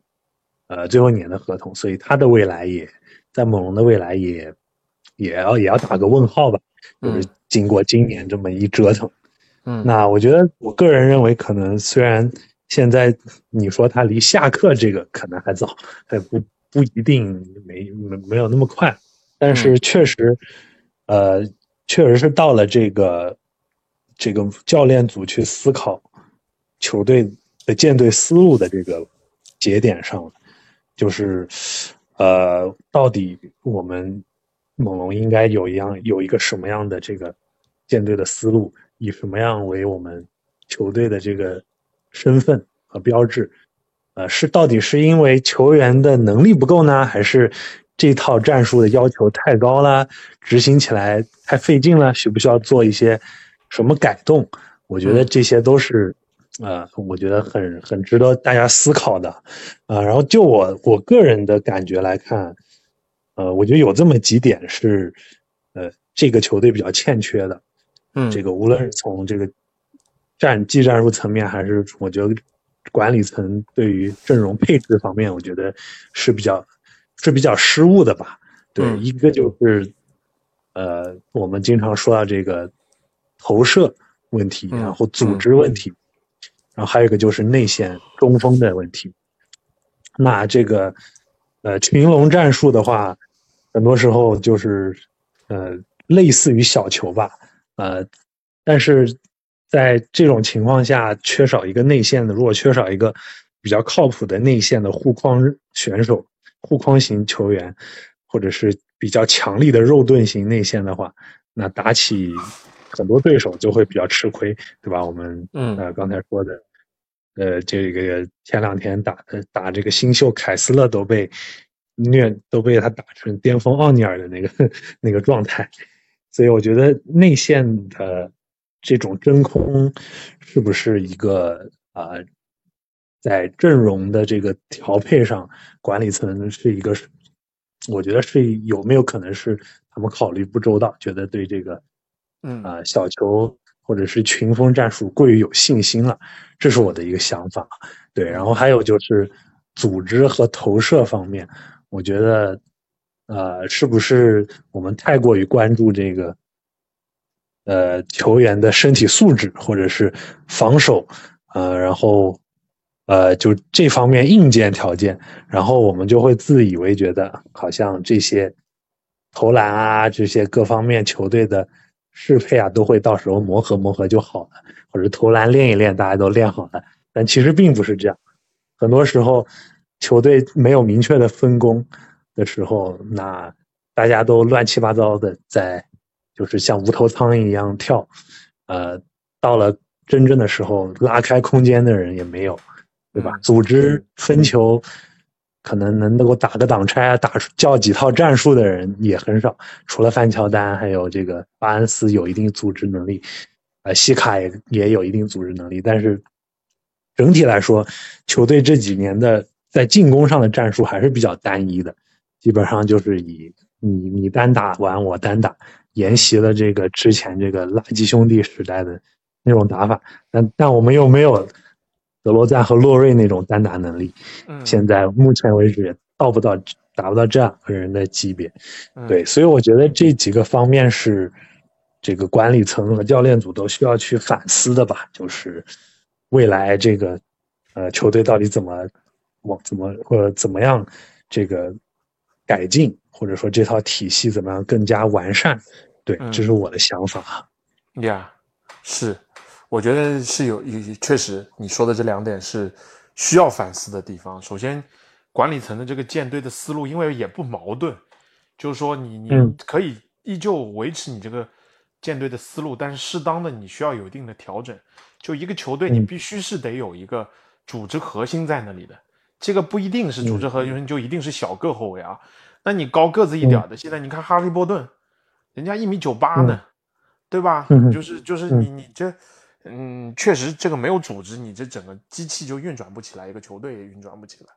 呃，最后一年的合同，所以他的未来也在猛龙的未来也也要也要打个问号吧。就是嗯经过今年这么一折腾，嗯，那我觉得我个人认为，可能虽然现在你说他离下课这个可能还早，还不不一定没没没有那么快，但是确实，呃，确实是到了这个这个教练组去思考球队的建队思路的这个节点上了，就是呃，到底我们猛龙应该有一样有一个什么样的这个建队的思路，以什么样为我们球队的这个身份和标志？呃，是到底是因为球员的能力不够呢，还是这套战术的要求太高了，执行起来太费劲了？需不需要做一些什么改动？我觉得这些都是，呃，我觉得很很值得大家思考的，啊、然后就我我个人的感觉来看，呃，我觉得有这么几点是，呃，这个球队比较欠缺的。嗯，这个无论是从这个战技战术层面，还是我觉得管理层对于阵容配置方面，我觉得是比较是比较失误的吧。对，嗯一个就是呃，我们经常说到这个投射问题，嗯然后组织问题，然后还有一个就是内线中锋的问题。那这个呃群龙战术的话，很多时候就是呃类似于小球吧，呃，但是在这种情况下，缺少一个内线的，如果缺少一个比较靠谱的内线的护框选手、护框型球员，或者是比较强力的肉盾型内线的话，那打起很多对手就会比较吃亏，对吧？我们嗯呃刚才说的，呃，这个前两天打的打这个新秀凯斯勒都被虐，都被他打成巅峰奥尼尔的那个那个状态，所以我觉得内线的这种真空是不是一个啊、呃在阵容的这个调配上，管理层是一个，我觉得是有没有可能是他们考虑不周到，觉得对这个嗯啊、小球或者是群锋战术过于有信心了，这是我的一个想法。对，然后还有就是组织和投射方面，我觉得呃，是不是我们太过于关注这个呃球员的身体素质或者是防守，呃，然后呃就这方面硬件条件，然后我们就会自以为觉得好像这些投篮啊这些各方面球队的适配啊都会到时候磨合磨合就好了，或者投篮练一练大家都练好了，但其实并不是这样，很多时候球队没有明确的分工的时候，那大家都乱七八糟的在，就是像无头苍蝇一样跳，呃，到了真正的时候，拉开空间的人也没有，对吧？嗯组织分球，可能能够打个挡拆啊，打出叫几套战术的人也很少，除了范乔丹，还有这个巴恩斯有一定组织能力，呃，西卡也也有一定组织能力，但是整体来说，球队这几年的在进攻上的战术还是比较单一的，基本上就是以你你单打完我单打，沿袭了这个之前这个垃圾兄弟时代的那种打法，但但我们又没有德罗赞和洛瑞那种单打能力，嗯现在目前为止也到不到达不到这样个人的级别，嗯。对，所以我觉得这几个方面是这个管理层和教练组都需要去反思的吧，就是未来这个呃球队到底怎么往怎么或者怎么样这个改进，或者说这套体系怎么样更加完善，对，嗯这是我的想法。呀是，我觉得是有有确实你说的这两点是需要反思的地方。首先，管理层的这个舰队的思路，因为也不矛盾，就是说你你嗯可以依旧维持你这个舰队的思路，但是适当的你需要有一定的调整。就一个球队，你嗯必须是得有一个组织核心在那里的。这个不一定是组织核心，就一定是小个后卫啊。那你高个子一点的，现在你看哈利波顿，人家一米九八呢，对吧？嗯就是就是你你这，嗯，确实这个没有组织，你这整个机器就运转不起来，一个球队也运转不起来，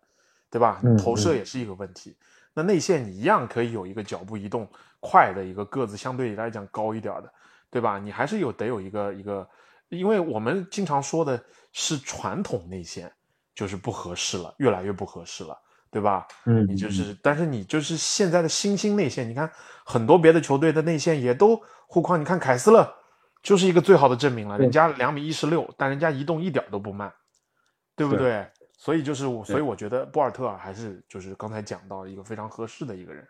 对吧？嗯投射也是一个问题。那内线你一样可以有一个脚步移动快的一个个子相对来讲高一点的，对吧？你还是有得有一个一个，因为我们经常说的是传统内线就是不合适了，越来越不合适了，对吧？嗯你就是，但是你就是现在的新兴内线，你看很多别的球队的内线也都护框，你看凯斯勒就是一个最好的证明了，人家两米一十六，但人家移动一点都不慢，对不是对？所以就是我，所以我觉得博尔特还是就是刚才讲到一个非常合适的一个人，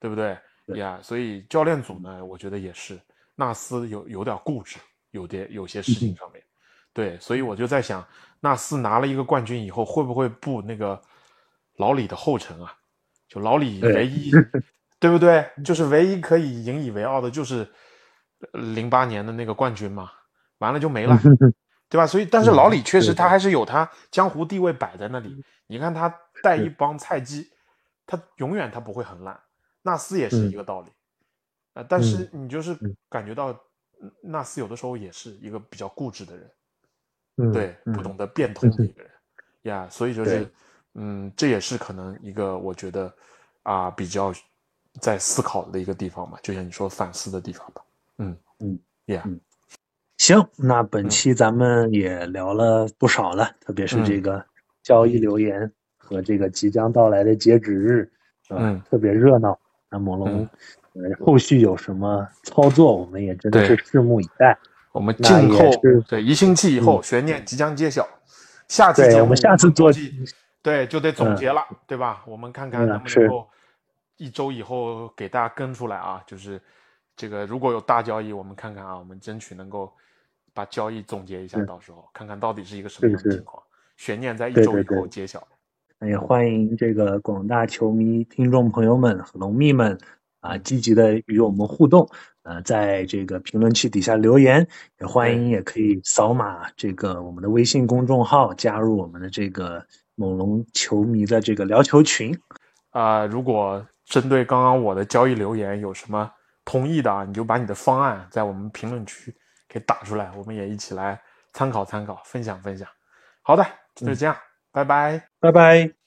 对不对？对呀所以教练组呢，我觉得也是纳斯有有点固执，有点有些事情上面，对，所以我就在想，纳斯拿了一个冠军以后，会不会步那个老李的后尘啊？就老李唯一，对不对？就是唯一可以引以为傲的，就是零八年的那个冠军嘛，完了就没了，对吧？所以，但是老李确实他还是有他江湖地位摆在那里。你看他带一帮菜鸡，他永远他不会很烂。纳斯也是一个道理，啊，但是你就是嗯感觉到嗯纳斯有的时候也是一个比较固执的人，嗯，对，嗯不懂得变通的一个人呀，所以就是，嗯，这也是可能一个我觉得啊比较在思考的一个地方吧，就像你说反思的地方吧，嗯嗯呀，嗯行，那本期咱们也聊了不少了，特别是这嗯个交易留言和这个即将到来的截止日，是吧？嗯特别热闹。那猛龙呃后续有什么操作，我们也真的是拭目以待。我们静候对一星期以后悬念即将揭晓，下次节目我们下次做对就得总结了，对吧？我们看看嗯能不能够一周以后给大家跟出来啊，就是这个如果有大交易，我们看看啊，我们争取能够把交易总结一下，到时候看看到底是一个什么样的情况，悬念在一周以后揭晓。那也欢迎这个广大球迷、听众朋友们和龙迷们啊，积极的与我们互动。呃，在这个评论区底下留言，也欢迎也可以扫码这个我们的微信公众号，加入我们的这个猛龙球迷的这个聊球群。啊、如果针对刚刚我的交易留言有什么同意的啊，你就把你的方案在我们评论区给打出来，我们也一起来参考参考，分享分享。好的，就这样，拜拜。拜拜。